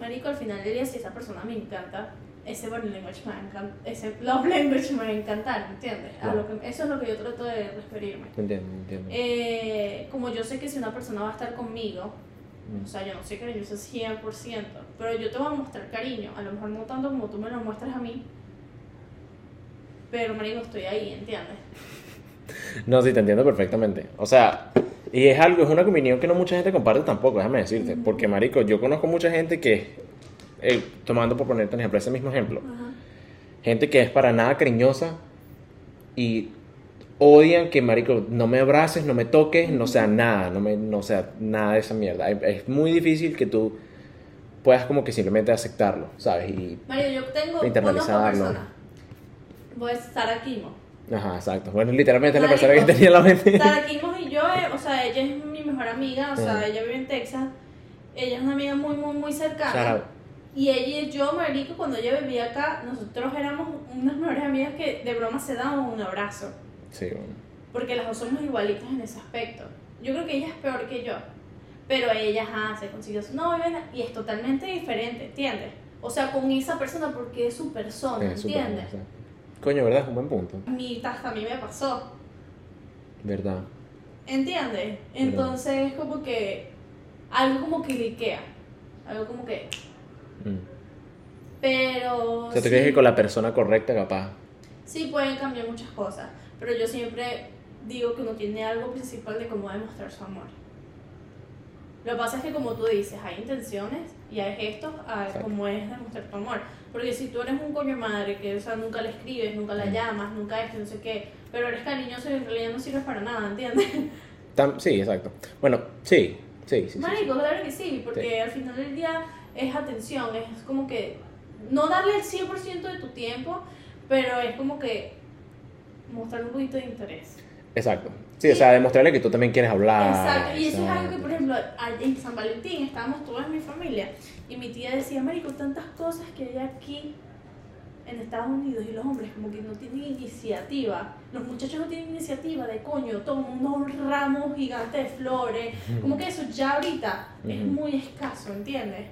Speaker 2: marico, al final del día si esa persona me encanta, ese body language me va a encantar, ese love language me va a encantar, ¿entiendes? A lo que, eso es lo que yo trato de referirme.
Speaker 1: Entiendo, entiendo.
Speaker 2: Eh, como yo sé que si una persona va a estar conmigo,
Speaker 1: Mm.
Speaker 2: o sea, yo no soy cariñosa 100%, pero yo te voy a mostrar cariño, a lo mejor no tanto como tú me lo muestras a mí, pero marico, estoy ahí, ¿entiendes?
Speaker 1: No, sí, te entiendo perfectamente. O sea, y es algo, es una opinión que no mucha gente comparte tampoco, déjame decirte. Porque, marico, yo conozco mucha gente que, eh, tomando por ponerte un ejemplo, ese mismo ejemplo,
Speaker 2: Ajá.
Speaker 1: gente que es para nada cariñosa y odian que, marico, no me abraces, no me toques, no sea nada, no me, no sea nada de esa mierda. Es- Es muy difícil que tú puedas como que simplemente aceptarlo, ¿sabes? Y,
Speaker 2: Mario, yo tengo
Speaker 1: Internalizarlo.
Speaker 2: Voy a Sara Kimo.
Speaker 1: ajá, exacto. Bueno, literalmente es la persona que tenía en la mente.
Speaker 2: Sara Kimo y yo, eh, o sea, ella es mi mejor amiga, o sea,
Speaker 1: Ajá.
Speaker 2: ella vive en Texas. Ella es una amiga muy, muy, muy cercana.
Speaker 1: Shout out.
Speaker 2: Y ella y yo, marico, cuando ella vivía acá, nosotros éramos unas mejores amigas que de broma se daban un abrazo.
Speaker 1: Sí, bueno.
Speaker 2: Porque las dos somos igualitas en ese aspecto. Yo creo que ella es peor que yo. Pero ella ajá, se consiguió su novio y es totalmente diferente, ¿entiendes? O sea, con esa persona porque es su persona, ¿entiendes?
Speaker 1: sí. Coño, ¿verdad? Es un buen punto.
Speaker 2: A mí, hasta a mí me pasó,
Speaker 1: ¿Verdad?
Speaker 2: ¿entiendes? Entonces, como que algo como que liquea. Algo como que.
Speaker 1: Mm.
Speaker 2: Pero.
Speaker 1: O sea, ¿tú
Speaker 2: sí,
Speaker 1: crees que con la persona correcta, capaz?
Speaker 2: sí pueden cambiar muchas cosas. Pero yo siempre digo que uno tiene algo principal de cómo demostrar su amor. Lo que pasa es que, como tú dices, hay intenciones y hay gestos a
Speaker 1: Exacto.
Speaker 2: cómo es demostrar tu amor. Porque si tú eres un coño madre que o sea, nunca le escribes, nunca la llamas, nunca esto, no sé qué, pero eres cariñoso y en realidad no sirves para nada, ¿entiendes?
Speaker 1: Tam- sí, exacto. Bueno, sí, sí, sí. sí, sí.
Speaker 2: Marico, claro que sí, porque
Speaker 1: Sí.
Speaker 2: al final del día es atención, es como que no darle el 100% de tu tiempo, pero es como que mostrar un poquito de interés.
Speaker 1: Exacto. Sí, o sea, demostrarle que tú también quieres hablar.
Speaker 2: Exacto, y eso es algo que,
Speaker 1: exacto.
Speaker 2: por ejemplo, en San Valentín estábamos todas mi familia y mi tía decía, Marico, tantas cosas que hay aquí en Estados Unidos y los hombres como que no tienen iniciativa. Los muchachos no tienen iniciativa de coño, toman unos ramos gigantes de flores. Como que eso ya ahorita es muy escaso, ¿entiendes?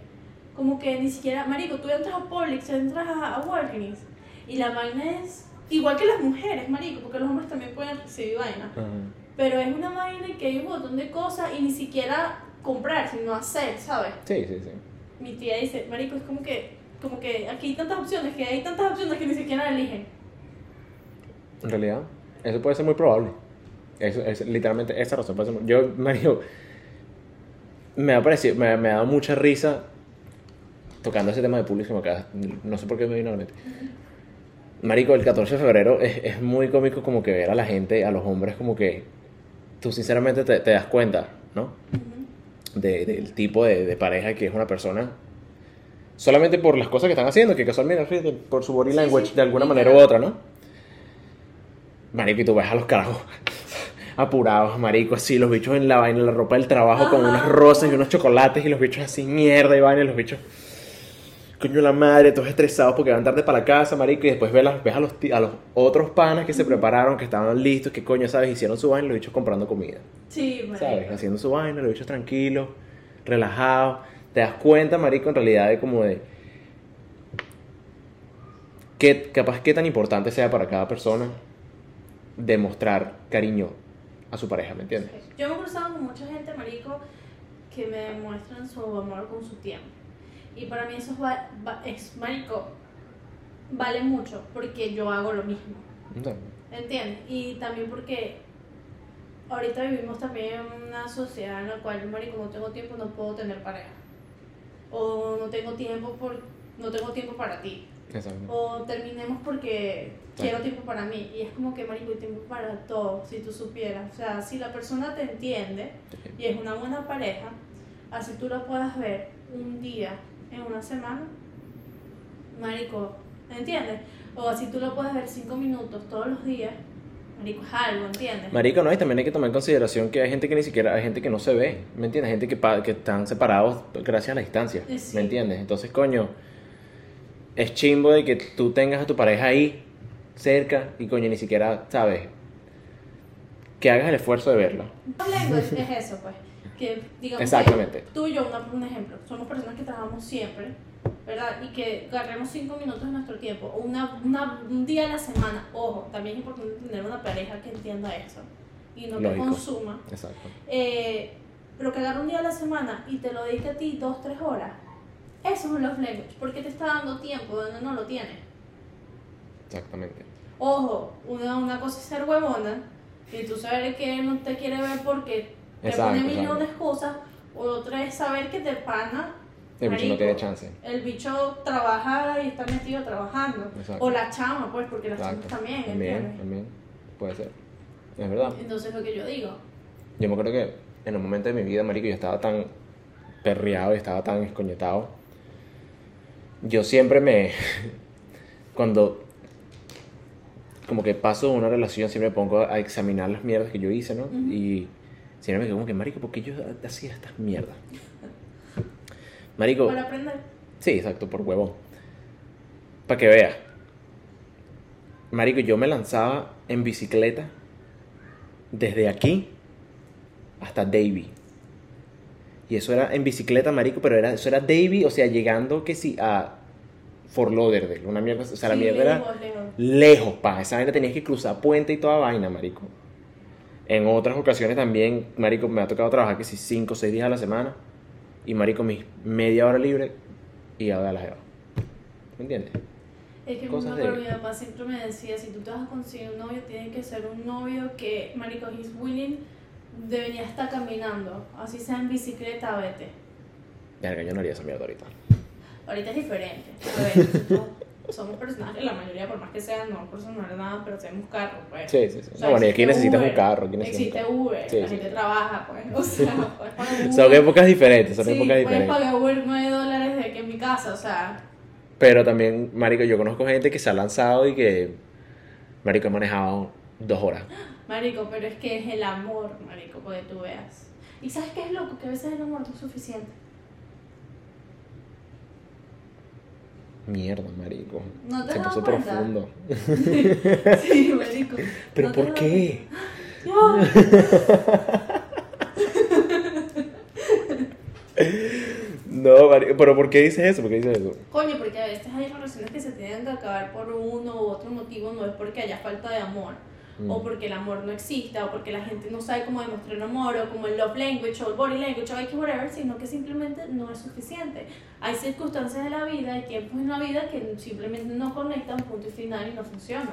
Speaker 2: Como que ni siquiera, Marico, tú entras a Publix, entras a, a Walgreens y la vaina es igual que las mujeres, Marico, porque los hombres también pueden recibir vaina.
Speaker 1: Ajá.
Speaker 2: Pero es una vaina que hay un montón de cosas y ni siquiera comprar, sino hacer, ¿sabes?
Speaker 1: Sí, sí, sí.
Speaker 2: Mi tía dice, marico, es como que, como que aquí hay tantas opciones, que hay tantas opciones que ni siquiera eligen.
Speaker 1: En realidad, eso puede ser muy probable. Eso es literalmente esa razón puede ser muy- Yo, Mario, me ha parecido, me, me ha dado mucha risa tocando ese tema de público me acaba- no sé por qué me vino a la mente. Marico, el 14 de febrero es, es muy cómico como que ver a la gente, a los hombres como que tú sinceramente te, te das cuenta, ¿no? De- del tipo de, de pareja que es una persona solamente por las cosas que están haciendo, que casualmente, por su body language
Speaker 2: sí,
Speaker 1: de alguna manera u otra, ¿no? Marico, y tú ves a los carajos apurados, marico, así, los bichos en la vaina, en la ropa del trabajo, con unas rosas y unos chocolates, y los bichos así, mierda, y vaina, y los bichos, coño la madre, todos estresados porque van tarde para la casa, marico, y después ves, las- ves a, los, a los otros panas que se prepararon, que estaban listos, que coño, ¿sabes? Hicieron su vaina, y los bichos comprando comida.
Speaker 2: Sí, marico.
Speaker 1: ¿sabes? Haciendo su vaina, los bichos tranquilos, relajados. Te das cuenta, marico, en realidad de como de... Que, capaz qué tan importante sea para cada persona demostrar cariño a su pareja, ¿me entiendes?
Speaker 2: Yo me he cruzado con mucha gente, marico, que me demuestran su amor con su tiempo. Y para mí eso es, va- va- es marico, vale mucho, porque yo hago lo mismo. ¿Entiendes? Y también porque ahorita vivimos también en una sociedad en la cual, marico, no tengo tiempo, no puedo tener pareja. O no tengo tiempo por no tengo tiempo para ti.
Speaker 1: exacto.
Speaker 2: O terminemos porque quiero tiempo para mí. Y es como que, marico, hay tiempo para todo, si tú supieras. O sea, si la persona te entiende y es una buena pareja, así tú la puedas ver un día en una semana, marico, ¿entiendes? O así tú lo puedes ver cinco minutos todos los días, marico, es algo, ¿entiendes?
Speaker 1: Marico, no, y también hay que tomar en consideración que hay gente que ni siquiera, hay gente que no se ve, ¿me entiendes? Gente que, que están separados gracias a la distancia,
Speaker 2: sí.
Speaker 1: ¿me entiendes? Entonces, coño, es chimbo de que tú tengas a tu pareja ahí, cerca y coño, ni siquiera, ¿sabes? Que hagas el esfuerzo de verla.
Speaker 2: Es eso, pues. Que, digamos,
Speaker 1: Exactamente.
Speaker 2: que tú y yo, una, un ejemplo, somos personas que trabajamos siempre, ¿verdad? Y que agarremos cinco minutos de nuestro tiempo, o una, una, un día a la semana. Ojo, también es importante tener una pareja que entienda eso y no que
Speaker 1: Lógico.
Speaker 2: consuma.
Speaker 1: Exacto.
Speaker 2: Eh, pero que agarre un día a la semana y te lo dedique a ti dos, tres horas. Eso es un love language, porque te está dando tiempo donde no lo tienes.
Speaker 1: Exactamente.
Speaker 2: Ojo, una, una cosa es ser huevona y tú saber que él no te quiere ver porque te
Speaker 1: Exacto,
Speaker 2: pone mil
Speaker 1: exacto.
Speaker 2: de excusas. Otra es saber que te pana.
Speaker 1: El bicho no
Speaker 2: marico,
Speaker 1: tiene chance.
Speaker 2: El bicho trabaja y está metido trabajando.
Speaker 1: Exacto.
Speaker 2: O la chama, pues, porque las chamas también,
Speaker 1: También,
Speaker 2: ¿entiendes?
Speaker 1: también. Puede ser. Es verdad.
Speaker 2: Entonces lo que yo digo.
Speaker 1: Yo me acuerdo que en un momento de mi vida, marico, yo estaba tan perreado y estaba tan escoñetado. Yo siempre me... Cuando como que paso una relación, siempre me pongo a examinar las mierdas que yo hice, ¿no?
Speaker 2: Ujú.
Speaker 1: Y siempre me quedo como que, marico, ¿por qué yo hacía estas mierdas? Marico,
Speaker 2: Para aprender.
Speaker 1: Sí, exacto, por huevón. Para que veas. Marico, yo me lanzaba en bicicleta desde aquí hasta Davy. Y eso era en bicicleta, marico, pero era, eso era Davy, o sea, llegando que sí a Fort Lauderdale, una mierda, o sea, la mierda era
Speaker 2: lejos, lejos.
Speaker 1: lejos, pa. Esa vaina tenías que cruzar puente y toda vaina, marico. En otras ocasiones también, marico, me ha tocado trabajar que si 5 o 6 días a la semana. Y marico, mis media hora libre y a ver a la jeva. ¿Me entiendes?
Speaker 2: Es que
Speaker 1: Cosas de-
Speaker 2: mi papá siempre me decía, si tú te vas a conseguir un novio, tiene que ser un novio que, marico, he's willing, debería estar caminando, así sea en bicicleta, vete.
Speaker 1: Verga, yo no haría esa mierda ahorita.
Speaker 2: Ahorita es diferente. A ver, somos personajes, la mayoría, por más que sean, no por sonar nada, pero tenemos carro, pues.
Speaker 1: Sí, sí, sí.
Speaker 2: O sea,
Speaker 1: No, bueno, y aquí
Speaker 2: existe
Speaker 1: necesitas un
Speaker 2: Uber,
Speaker 1: carro. Aquí necesitas un
Speaker 2: Existe
Speaker 1: carro.
Speaker 2: Uber,
Speaker 1: Sí,
Speaker 2: la
Speaker 1: sí.
Speaker 2: gente trabaja, pues. O sea, puedes pagar Uber.
Speaker 1: Son épocas diferentes, son
Speaker 2: sí,
Speaker 1: épocas
Speaker 2: puedes
Speaker 1: diferentes.
Speaker 2: pagar Uber 9 dólares de que en mi casa, o sea.
Speaker 1: Pero también, marico, yo conozco gente que se ha lanzado y que, marico, ha manejado dos horas.
Speaker 2: Marico, pero es que es el amor, marico, porque tú veas. ¿Y sabes qué es loco? Que a veces el amor no es suficiente.
Speaker 1: Mierda, marico.
Speaker 2: ¿No te
Speaker 1: Se puso
Speaker 2: cuenta?
Speaker 1: profundo.
Speaker 2: Sí, marico.
Speaker 1: ¿Pero
Speaker 2: ¿No
Speaker 1: por qué? No, marico, pero ¿por qué dices eso? ¿Por qué dices eso?
Speaker 2: Coño, porque a veces hay relaciones que se tienen que acabar por uno u otro motivo, no es porque haya falta de amor,
Speaker 1: Mm.
Speaker 2: o porque el amor no exista, o porque la gente no sabe cómo demostrar amor, o como el love language, o el body language, o X whatever, sino que simplemente no es suficiente. Hay circunstancias de la vida, hay tiempos en la vida que simplemente no conectan, punto y final, y no funciona.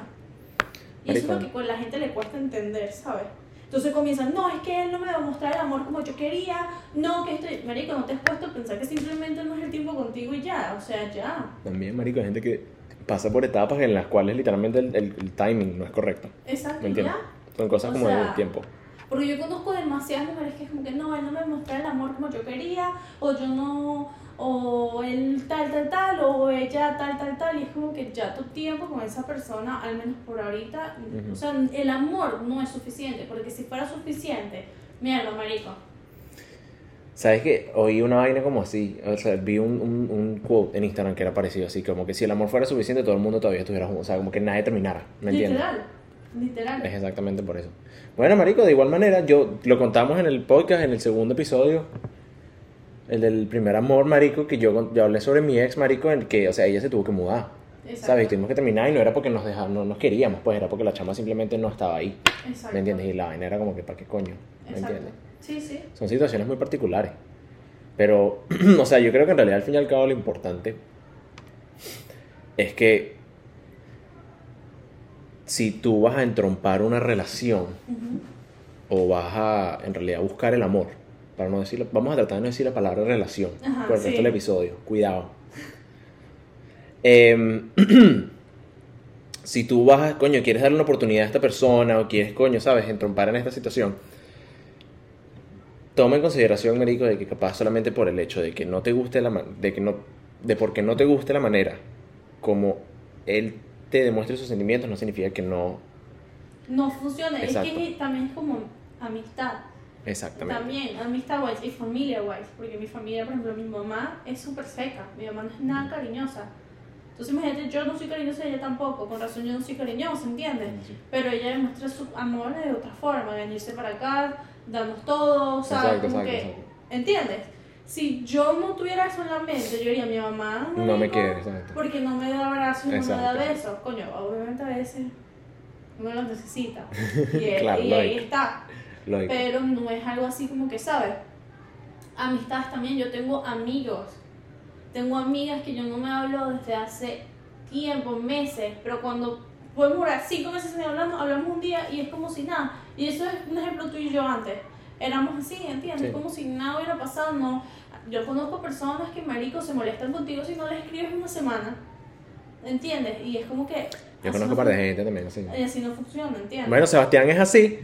Speaker 2: Y eso es lo que la gente le cuesta entender, ¿sabes? Entonces comienzan, no, es que él no me va a mostrar el amor como yo quería, no, que estoy, marico, no te has puesto a pensar que simplemente no es el tiempo contigo y ya, o sea, ya.
Speaker 1: También, marico, hay gente que pasa por etapas en las cuales literalmente el, el- el timing no es correcto.
Speaker 2: Exacto,
Speaker 1: ¿Me entiendes? Son cosas
Speaker 2: O
Speaker 1: como
Speaker 2: sea,
Speaker 1: del tiempo.
Speaker 2: Porque yo conozco demasiadas mujeres que es como que no, él no me muestra el amor como yo quería, o yo no, o él tal, tal, tal, o ella tal, tal, tal, y es como que ya tu tiempo con esa persona, al menos por ahorita,
Speaker 1: Ujú.
Speaker 2: o sea, el amor no es suficiente, porque si fuera suficiente, mierda, marico.
Speaker 1: ¿Sabes qué? Oí una vaina como así. O sea, vi un, un, un quote en Instagram que era parecido así. Como que si el amor fuera suficiente, todo el mundo todavía estuviera junto. O sea, como que nadie terminara. ¿Me entiendes?
Speaker 2: Literal, literal.
Speaker 1: Es exactamente por eso. Bueno, marico, de igual manera, yo lo contamos en el podcast, en el segundo episodio. El del primer amor, marico, que yo, yo hablé sobre mi ex, marico, en que, o sea, ella se tuvo que mudar.
Speaker 2: Exacto.
Speaker 1: ¿Sabes? Y tuvimos que terminar y no era porque nos dejamos, no nos queríamos, pues era porque la chama simplemente no estaba ahí.
Speaker 2: Exacto.
Speaker 1: ¿Me entiendes? Y la vaina era como que, ¿para qué coño? ¿Me
Speaker 2: Exacto.
Speaker 1: entiendes?
Speaker 2: Sí, sí.
Speaker 1: Son situaciones muy particulares. Pero, o sea, yo creo que en realidad al fin y al cabo lo importante es que si tú vas a entrompar una relación o vas a en realidad buscar el amor, para no decir, vamos a tratar de no decir la palabra relación
Speaker 2: Ajá,
Speaker 1: por el resto del episodio, cuidado. Em, si tú vas a, coño, quieres darle una oportunidad a esta persona o quieres, coño, sabes, entrompar en esta situación, toma en consideración, Marico, de que capaz solamente por el hecho de que no te guste la de que no, de porque no te guste la manera como él te demuestre sus sentimientos, no significa que no,
Speaker 2: No funciona.
Speaker 1: Exacto.
Speaker 2: Es que también es como amistad.
Speaker 1: exactamente.
Speaker 2: También, amistad wise y familia wise, porque mi familia, por ejemplo, mi mamá es súper seca, mi mamá no es nada cariñosa. Entonces imagínate, yo no soy cariñosa y ella tampoco, con razón yo no soy cariñosa, ¿entiendes? Pero ella demuestra su amor de otra forma, venirse para acá, darnos todo, ¿sabes?
Speaker 1: Exacto,
Speaker 2: Como
Speaker 1: exacto,
Speaker 2: que,
Speaker 1: exacto.
Speaker 2: ¿entiendes? Si yo no tuviera eso en la mente, yo diría, mi mamá
Speaker 1: No me quiere, exacto.
Speaker 2: porque no me da abrazos, no me da besos. Coño, obviamente a veces uno los necesita. Y,
Speaker 1: Claro,
Speaker 2: y ahí está.
Speaker 1: Lógico.
Speaker 2: Pero no es algo así como que, ¿sabes? Amistades también, yo tengo amigos. Tengo amigas que yo no me hablo desde hace tiempo, meses, pero cuando podemos durar cinco meses sin hablarnos, hablamos un día y es como si nada. Y eso es un ejemplo tú y yo antes. Éramos así, ¿entiendes?
Speaker 1: Sí.
Speaker 2: Como si nada hubiera pasado, no. Yo conozco personas que, marico, se molestan contigo si no les escribes una semana. ¿Entiendes? Y es como que...
Speaker 1: Yo conozco
Speaker 2: no
Speaker 1: un par de gente también, así.
Speaker 2: Y así no funciona, ¿entiendes?
Speaker 1: Bueno, Sebastián es así.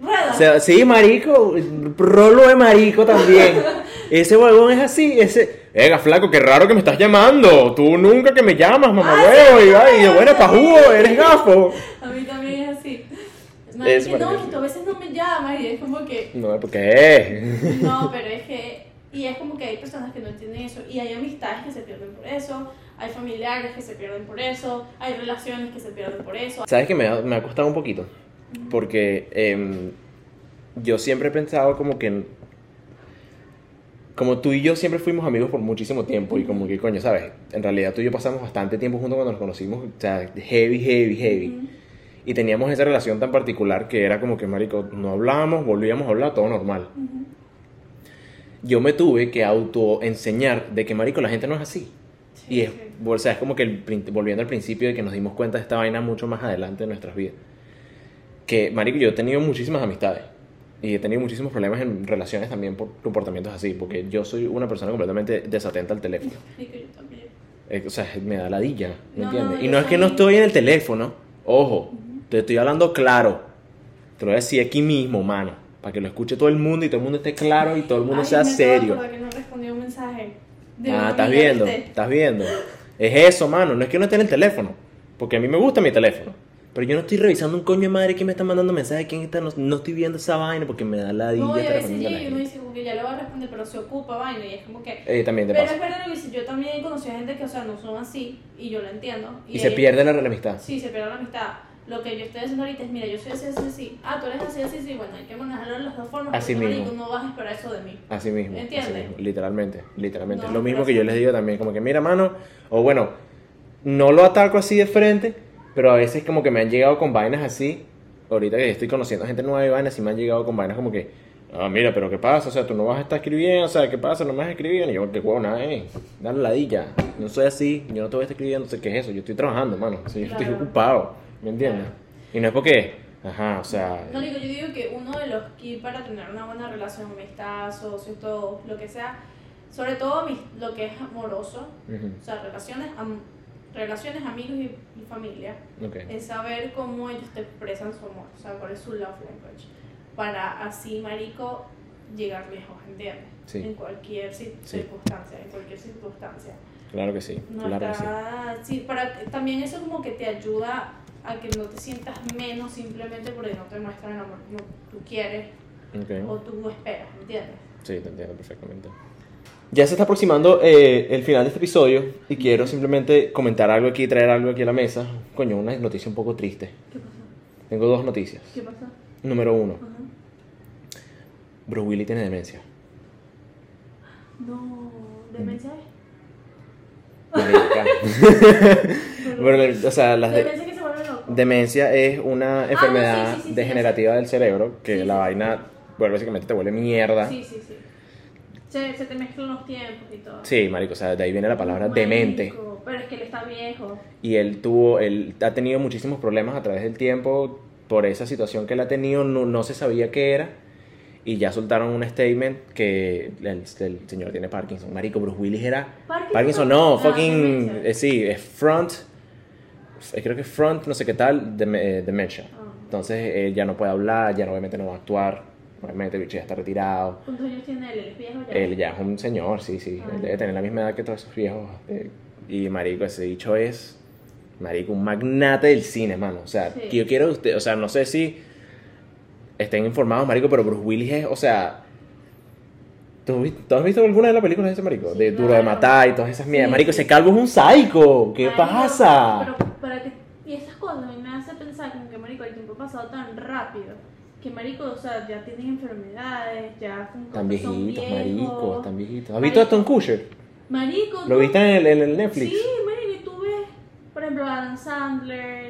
Speaker 2: Rueda.
Speaker 1: O sea, sí, marico, rolo de marico también. Ese huevón es así, ese... Venga, flaco, qué raro que me estás llamando. Tú nunca que me llamas, mamá
Speaker 2: Ah,
Speaker 1: huevo. Y, ay, de buena pa' jugo, eres gafo.
Speaker 2: A mí también. Es
Speaker 1: Es
Speaker 2: que no, que tú a veces no me llamas y es como que.
Speaker 1: No, ¿por qué?
Speaker 2: No, pero es que. Y es como que hay personas que no entienden eso. Y hay amistades que se pierden por eso. Hay familiares que se pierden por eso. Hay relaciones que se pierden por eso.
Speaker 1: ¿Sabes que me ha, me ha costado un poquito? Porque em, yo siempre he pensado como que... Como tú y yo siempre fuimos amigos por muchísimo tiempo y como que, coño, ¿sabes? En realidad tú y yo pasamos bastante tiempo juntos cuando nos conocimos, o sea, heavy, heavy, heavy.
Speaker 2: Ujú.
Speaker 1: Y teníamos esa relación tan particular que era como que, marico, no hablábamos, volvíamos a hablar, todo normal.
Speaker 2: Ujú.
Speaker 1: Yo me tuve que autoenseñar de que, marico, la gente no es así.
Speaker 2: Sí,
Speaker 1: Y es,
Speaker 2: sí.
Speaker 1: o sea, es como que el volviendo al principio de que nos dimos cuenta de esta vaina mucho más adelante en nuestras vidas. Que, marico, yo he tenido muchísimas amistades. Y he tenido muchísimos problemas en relaciones también por comportamientos así. Porque yo soy una persona completamente desatenta al teléfono.
Speaker 2: Yo también.
Speaker 1: Eh, O sea, me da ladilla, ¿me
Speaker 2: No,
Speaker 1: entiendes?
Speaker 2: no,
Speaker 1: y no es que no estoy en el teléfono. Ojo, te estoy hablando claro. Te lo voy a decir aquí mismo, mano. Para que lo escuche todo el mundo y todo el mundo esté claro y todo el mundo
Speaker 2: Ay,
Speaker 1: sea
Speaker 2: me
Speaker 1: serio.
Speaker 2: que no respondí un mensaje. de
Speaker 1: Ah, estás viendo, estás viendo. Es eso, mano. No es que no esté en el teléfono. Porque a mí me gusta mi teléfono. Pero yo no estoy revisando un coño de madre que me está mandando mensajes. ¿Quién está? No, no estoy viendo esa vaina porque me da la
Speaker 2: No, y a veces
Speaker 1: respondiendo a la
Speaker 2: llega y uno
Speaker 1: gente.
Speaker 2: dice como que ya le va a responder, pero se ocupa vaina y es como que.
Speaker 1: Eh, también te
Speaker 2: Pero
Speaker 1: pasa.
Speaker 2: es verdad lo que yo también he conocido gente que, o sea, no son así, y yo lo entiendo.
Speaker 1: Y, se
Speaker 2: ella-
Speaker 1: pierde la amistad.
Speaker 2: Sí, se pierde la amistad. Lo que yo estoy haciendo ahorita es, mira, yo soy así, así, así. Ah, tú eres así, así, sí. Bueno, hay que manejarlo de las dos formas.
Speaker 1: Así mismo.
Speaker 2: marico, no vas a esperar eso de mí.
Speaker 1: Así mismo. así
Speaker 2: ¿Entiendes?
Speaker 1: mismo, Literalmente, literalmente.
Speaker 2: No,
Speaker 1: es lo mismo que yo les digo también. Como que, mira, mano. O bueno, no lo ataco así de frente. Pero a veces como que me han llegado con vainas así. Ahorita que estoy conociendo gente nueva y vainas, y me han llegado con vainas como que. Ah, mira, pero ¿qué pasa? O sea, tú no vas a estar escribiendo, o sea, ¿qué pasa? No me vas a escribir. Y yo, qué huevo, nada, eh. Dale ladilla. No soy así, yo no te voy a estar escribiendo, no sé qué es eso. Yo estoy trabajando, mano. O sea, yo estoy ocupado, ¿me entiendes? Y no es porque, ajá, o sea.
Speaker 2: No, digo, yo digo que uno de los keys para tener una buena relación, amistad, socios, todo, lo que sea, sobre todo lo que es amoroso,
Speaker 1: ujú,
Speaker 2: o sea, relaciones, am- relaciones amigos y, y familia,
Speaker 1: ok.
Speaker 2: es saber cómo ellos te expresan su amor, o sea, cuál es su love language, para así, marico, llegar lejos, ¿entiendes?
Speaker 1: Sí.
Speaker 2: En cualquier
Speaker 1: Sí.
Speaker 2: circunstancia, en cualquier circunstancia.
Speaker 1: Claro que sí,
Speaker 2: No
Speaker 1: claro que sí.
Speaker 2: está- sí, para también eso como que te ayuda a que no te sientas menos simplemente porque no te muestran el amor como tú quieres o
Speaker 1: Ok.
Speaker 2: tú esperas, ¿entiendes?
Speaker 1: Sí, te entiendo perfectamente. Ya se está aproximando eh, el final de este episodio y quiero simplemente comentar algo aquí, traer algo aquí a la mesa. Coño, una noticia un poco triste.
Speaker 2: ¿Qué pasó?
Speaker 1: Tengo dos noticias.
Speaker 2: ¿Qué pasó?
Speaker 1: Número uno,
Speaker 2: Ajá.
Speaker 1: Bruce Willis tiene demencia.
Speaker 2: No, demencia es.
Speaker 1: Marica. Bueno, o sea, las de-
Speaker 2: Demencia
Speaker 1: es una enfermedad
Speaker 2: Ah, sí, sí, sí, sí,
Speaker 1: degenerativa del cerebro que la vaina, bueno, básicamente te vuelve mierda.
Speaker 2: Sí, sí, sí. Se, se te mezclan los tiempos y todo.
Speaker 1: Sí, marico, o sea, de ahí viene la palabra
Speaker 2: Marico,
Speaker 1: demente.
Speaker 2: Pero es que él está viejo.
Speaker 1: y él tuvo, él ha tenido muchísimos problemas a través del tiempo por esa situación que él ha tenido, no, no se sabía qué era y ya soltaron un statement que el, el señor tiene Parkinson, marico, Bruce Willis era
Speaker 2: Parkinson.
Speaker 1: Parkinson, no, fucking, eh, sí, es front, creo que front, no sé qué tal, dem- eh, dementia.
Speaker 2: Ah.
Speaker 1: Entonces él ya no puede hablar, ya no, obviamente no va a actuar, obviamente el bicho ya está retirado.
Speaker 2: ¿Cuántos años tiene él? ¿Él es viejo ya?
Speaker 1: Él ya es un señor, sí, sí.
Speaker 2: Ah.
Speaker 1: Él debe tener la misma edad que todos esos viejos. eh, y marico, ese dicho es, marico, un magnate del cine, mano. O sea,
Speaker 2: Sí.
Speaker 1: que yo quiero usted, o sea, no sé si estén informados, marico, pero Bruce Willis es, o sea, ¿Tú, has visto alguna de las películas de ese marico?
Speaker 2: Sí,
Speaker 1: de Duro de. Matar y todas esas mierdas.
Speaker 2: Sí,
Speaker 1: marico, ese calvo es un psycho. ¿Qué pasa?
Speaker 2: Pero para que, y esas cosas a mí me hace pensar como que, marico, el tiempo ha pasado tan rápido. Que, marico, o sea, ya tienen enfermedades, ya son,
Speaker 1: Tan viejitos,
Speaker 2: viejos.
Speaker 1: marico, tan viejitos. ¿Has
Speaker 2: Marico.
Speaker 1: visto a Tom Kutcher?
Speaker 2: Marico,
Speaker 1: ¿Lo
Speaker 2: tú-
Speaker 1: viste en el, en el Netflix?
Speaker 2: Sí, marico, y tú ves, por ejemplo, Adam Sandler,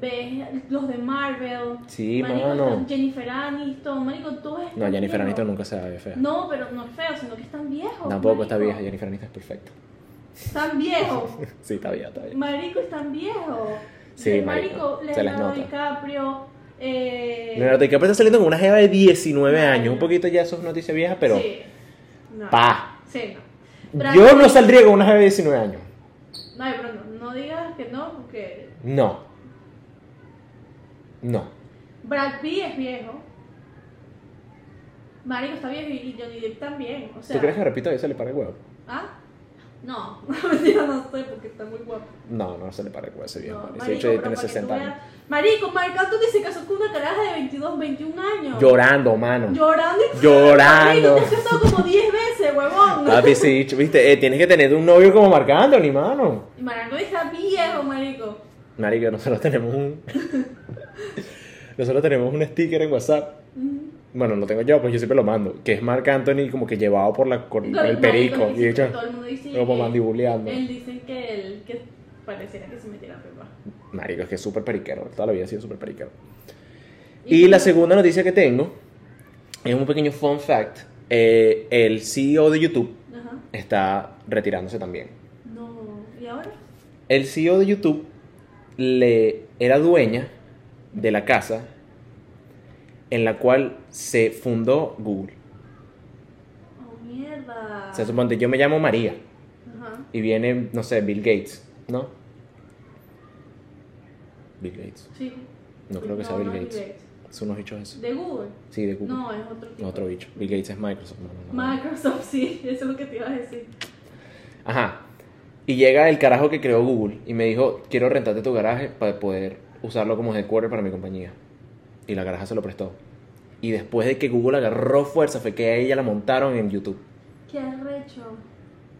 Speaker 2: ves los de Marvel.
Speaker 1: Sí,
Speaker 2: marico,
Speaker 1: mano.
Speaker 2: Jennifer Aniston, marico, tú ves.
Speaker 1: No, Jennifer
Speaker 2: viejos.
Speaker 1: Aniston nunca se ve fea.
Speaker 2: No, pero no es feo, sino que están viejos.
Speaker 1: Tampoco está
Speaker 2: marico.
Speaker 1: vieja, Jennifer Aniston es perfecta.
Speaker 2: Están viejos.
Speaker 1: Sí, está bien, está bien.
Speaker 2: Marico, están viejos.
Speaker 1: Sí,
Speaker 2: De
Speaker 1: marico, se les
Speaker 2: Leonardo
Speaker 1: nota.
Speaker 2: DiCaprio. Eh,
Speaker 1: Leonardo DiCaprio está saliendo con una jeva de 19
Speaker 2: Ay,
Speaker 1: años. Un poquito ya eso es noticia vieja, pero...
Speaker 2: Sí. No.
Speaker 1: Pa.
Speaker 2: Sí, no.
Speaker 1: Yo no saldría con una jeva de 19 años.
Speaker 2: No, pero no, no digas que no, porque
Speaker 1: No. No.
Speaker 2: Brad Pitt es viejo. Marico está viejo y Johnny Depp también. O sea,
Speaker 1: ¿Tú crees que repito se le para el huevo?
Speaker 2: ¿Ah? No, yo no sé porque está muy guapo.
Speaker 1: No, no se le para el huevo ese viejo.
Speaker 2: No, marico, pero
Speaker 1: tiene
Speaker 2: para que
Speaker 1: 60
Speaker 2: tú
Speaker 1: años.
Speaker 2: veas- Marico, Marc Anthony se casó con una caraja de 22, 21 años.
Speaker 1: Llorando, mano.
Speaker 2: Llorando y
Speaker 1: Llorando.
Speaker 2: Marico, te has casado como 10 veces, huevón.
Speaker 1: Papi, bicho, viste, eh, tienes que tener un novio como Marc Anthony, mano.
Speaker 2: Y Marc Anthony está viejo, marico.
Speaker 1: Marico, nosotros tenemos un... nosotros tenemos un sticker en WhatsApp. Bueno, lo tengo yo, pues yo siempre lo mando. Que es Marc Anthony como que llevado por, la, por
Speaker 2: Claro,
Speaker 1: el perico. Y de hecho,
Speaker 2: todo el mundo dice
Speaker 1: como
Speaker 2: que-
Speaker 1: mandibuleando.
Speaker 2: Él dice que él que pareciera que se metiera pepa.
Speaker 1: Marico, es que es súper periquero. Toda la vida ha sido súper periquero. Y la segunda noticia que tengo es un pequeño fun fact. Eh, el CEO de YouTube
Speaker 2: Ajá.
Speaker 1: está retirándose también.
Speaker 2: No. ¿Y ahora?
Speaker 1: El CEO de YouTube le era dueña de la casa en la cual se fundó Google.
Speaker 2: Oh, mierda.
Speaker 1: O sea, suponte, yo me llamo María
Speaker 2: Ajá.
Speaker 1: y viene, no sé, Bill Gates, ¿no? Bill Gates.
Speaker 2: Sí.
Speaker 1: No creo que sea Bill
Speaker 2: no es
Speaker 1: Gates. Son unos bichos esos.
Speaker 2: ¿De Google?
Speaker 1: Sí, de Google.
Speaker 2: No, es otro tipo.
Speaker 1: Otro bicho. Bill Gates es Microsoft. no.
Speaker 2: Microsoft, sí, eso es lo que te iba a decir.
Speaker 1: Ajá. Y llega el carajo que creó Google y me dijo, quiero rentarte tu garaje para poder usarlo como headquarter para mi compañía. Y la garaja se lo prestó. Y después de que Google agarró fuerza fue que a ella la montaron en YouTube.
Speaker 2: Qué arrecho.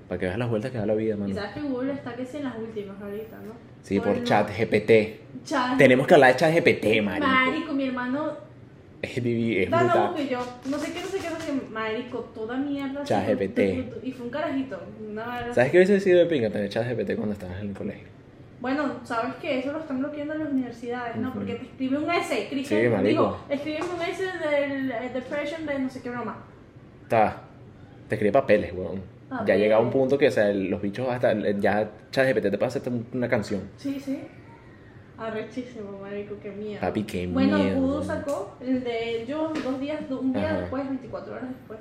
Speaker 1: Para que veas las vueltas que da la vida,
Speaker 2: Y
Speaker 1: mano.
Speaker 2: sabes que Google está que sí en las últimas ahorita, ¿no?
Speaker 1: Sí, por
Speaker 2: el-
Speaker 1: chat GPT.
Speaker 2: Chat.
Speaker 1: Tenemos que hablar de chat GPT, marico.
Speaker 2: Marico, mi hermano.
Speaker 1: Es, divi- es
Speaker 2: Da lo
Speaker 1: brutal.
Speaker 2: que yo. No sé qué, no sé qué, no sé. Marico, toda mierda.
Speaker 1: ChatGPT.
Speaker 2: Y fue un carajito. Una.
Speaker 1: ¿Sabes qué hubiese sido de pinga tener chat GPT cuando estabas en el colegio?
Speaker 2: Bueno, sabes que eso lo están bloqueando en las universidades, ¿no? Porque te escribe un essay.
Speaker 1: Sí,
Speaker 2: Cristian
Speaker 1: marico.
Speaker 2: dijo, escríbeme un essay del eh, depression de no sé qué broma.
Speaker 1: Está. Te escribe papeles, weón. Ya llega un punto que, o sea, los bichos hasta. Ya ChatGPT te puede hacer una canción.
Speaker 2: Sí, sí. Arrechísimo, marico, qué mierda.
Speaker 1: Papi, qué
Speaker 2: bueno,
Speaker 1: mierda.
Speaker 2: Voodoo sacó el de yo dos días, un día
Speaker 1: Ajá.
Speaker 2: después, 24 horas después.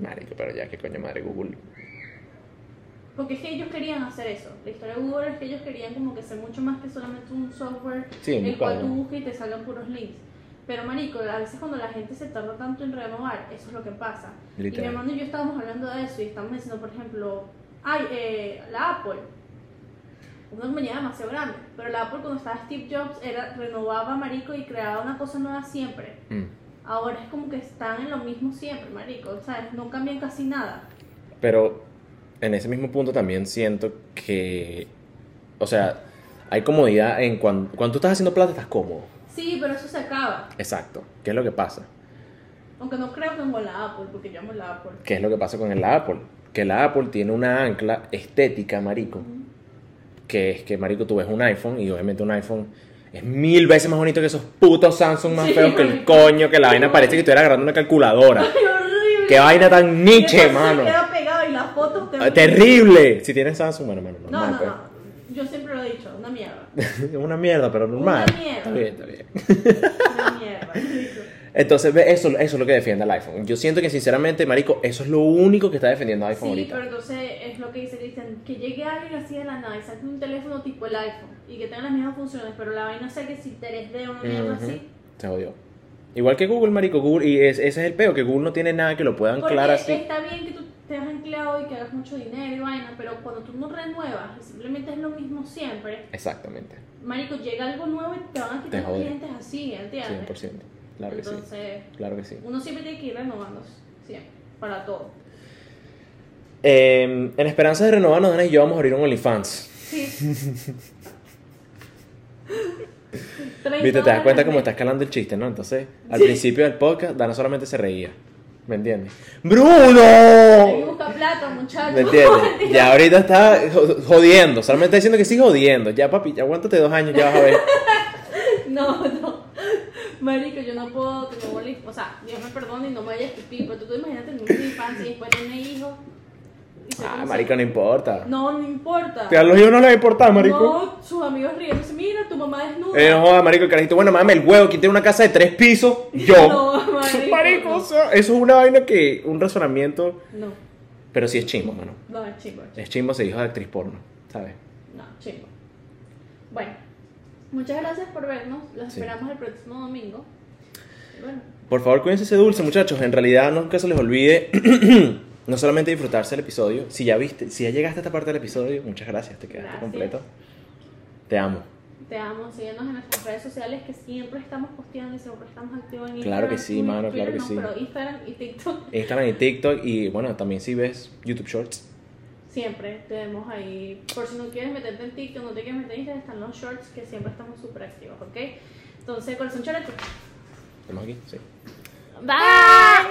Speaker 1: Marico, pero ya, qué coño madre Google.
Speaker 2: Porque es que ellos querían hacer eso. La historia de Google es que ellos querían como que ser mucho más que solamente un software
Speaker 1: Sí,
Speaker 2: el cual tú buscas y te salgan puros links. Pero marico, a veces cuando la gente se tarda tanto en renovar, eso es lo que pasa. Y mi
Speaker 1: Literal.
Speaker 2: hermano y yo estábamos hablando de eso y estamos diciendo, por ejemplo, ay, eh, la Apple. Una compañía demasiado grande. Pero la Apple cuando estaba Steve Jobs era, renovaba marico y creaba una cosa nueva siempre.
Speaker 1: Mm.
Speaker 2: Ahora es como que están en lo mismo siempre, marico. ¿Sabes? No cambian casi nada.
Speaker 1: Pero en ese mismo punto también siento que. O sea, hay comodidad en cuando, cuando tú estás haciendo plata, estás cómodo.
Speaker 2: Sí, pero eso se acaba.
Speaker 1: Exacto. ¿Qué es lo que pasa?
Speaker 2: Aunque no creo que con la Apple, porque yo amo la Apple.
Speaker 1: ¿Qué es lo que pasa con el Apple? Que la Apple tiene una ancla estética, marico. Que es que, marico, tú ves un iPhone y obviamente un iPhone es mil veces más bonito que esos putos Samsung más
Speaker 2: Sí,
Speaker 1: feos que el coño, que la vaina parece que estuviera agarrando una calculadora.
Speaker 2: ¡Ay, horrible!
Speaker 1: Qué vaina tan niche, mano.
Speaker 2: queda fotos
Speaker 1: Ah, Terrible. Si tienes Samsung, bueno, bueno,
Speaker 2: No,
Speaker 1: normal,
Speaker 2: no,
Speaker 1: pues.
Speaker 2: no. Yo siempre lo he dicho, una mierda.
Speaker 1: Una mierda, pero normal.
Speaker 2: Una mierda.
Speaker 1: Está bien, está bien.
Speaker 2: Una mierda.
Speaker 1: Entonces, ve, eso, eso es lo que defiende el iPhone. Yo siento que, sinceramente, marico, eso es lo único que está defendiendo iPhone
Speaker 2: Sí,
Speaker 1: ahorita.
Speaker 2: pero entonces es lo que dice Cristian, que llegue alguien así de la nada y saque un teléfono tipo el iPhone y que tenga las mismas funciones, pero la vaina sea que si 3D o una mierda así.
Speaker 1: Se jodió. Igual que Google, marico, Google, y es- ese es el peo, que Google no tiene nada que lo pueda anclar así.
Speaker 2: está bien que tú te has empleado y que hagas mucho dinero y vaina, pero cuando tú no renuevas y simplemente es lo mismo siempre,
Speaker 1: Exactamente,
Speaker 2: marico, llega algo nuevo y te van a quitar clientes así, ¿entiendes?
Speaker 1: 100%. Claro que sí,
Speaker 2: Entonces,
Speaker 1: claro que sí.
Speaker 2: uno siempre tiene que ir renovándose, siempre, para todo.
Speaker 1: Eh, en esperanza de renovarnos, Dana y yo vamos a abrir un OnlyFans.
Speaker 2: Sí.
Speaker 1: Viste, te das cuenta cómo está escalando el chiste, ¿no? Entonces, al principio del podcast, Dana solamente se reía. ¿Me entiendes?
Speaker 2: Hay que
Speaker 1: ¡Bruno!
Speaker 2: buscar plata, muchachos.
Speaker 1: ¿Me entiendes? Ya ahorita está jo- jodiendo, solamente está diciendo que sigue jodiendo. Ya, papi, ya aguántate dos años, ya vas a ver.
Speaker 2: No, no. Marico, yo no puedo OnlyFans. O sea, Dios me perdone y no me vaya a escupir. Pero tú te imaginas tener un OnlyFans y después tener hijos.
Speaker 1: Ah,
Speaker 2: ser-
Speaker 1: no importa.
Speaker 2: No, no importa.
Speaker 1: Que a los hijos no les importa, marico.
Speaker 2: No, sus amigos riéndose. Mira, tu mamá desnuda.
Speaker 1: Eh, no joda, marico, el carajito, bueno, mame el huevo, ¿quién tiene una casa de tres pisos? Yo.
Speaker 2: No, marico.
Speaker 1: Marico,
Speaker 2: no.
Speaker 1: o sea, eso es una vaina que, un razonamiento,
Speaker 2: No,
Speaker 1: pero sí es chimbo, mano.
Speaker 2: no, es chimbo.
Speaker 1: Es chimbo ser hijo de actriz porno, ¿sabes?
Speaker 2: No, chimbo. Bueno, muchas gracias por vernos. Los
Speaker 1: Sí.
Speaker 2: esperamos el próximo domingo. Bueno,
Speaker 1: Por favor, cuídense ese dulce, muchachos. En realidad, nunca se les olvide no solamente disfrutarse el episodio. Si ya viste, si ya llegaste a esta parte del episodio, muchas gracias, te quedaste
Speaker 2: Gracias.
Speaker 1: completo. Te amo.
Speaker 2: te amo. Síguenos en nuestras redes sociales que siempre estamos posteando y siempre estamos activos en
Speaker 1: Claro que
Speaker 2: Instagram,
Speaker 1: sí,
Speaker 2: Twitter-
Speaker 1: mano, claro que
Speaker 2: no,
Speaker 1: sí.
Speaker 2: Pero Instagram y TikTok
Speaker 1: Instagram y TikTok y bueno, también si ves YouTube Shorts.
Speaker 2: siempre tenemos ahí. Por si no quieres meterte en TikTok, no te quieres meter en Instagram, están los shorts que siempre estamos súper activos, ¿ok? Entonces, corazón choreto.
Speaker 1: ¿Estamos aquí? Sí.
Speaker 2: Bye.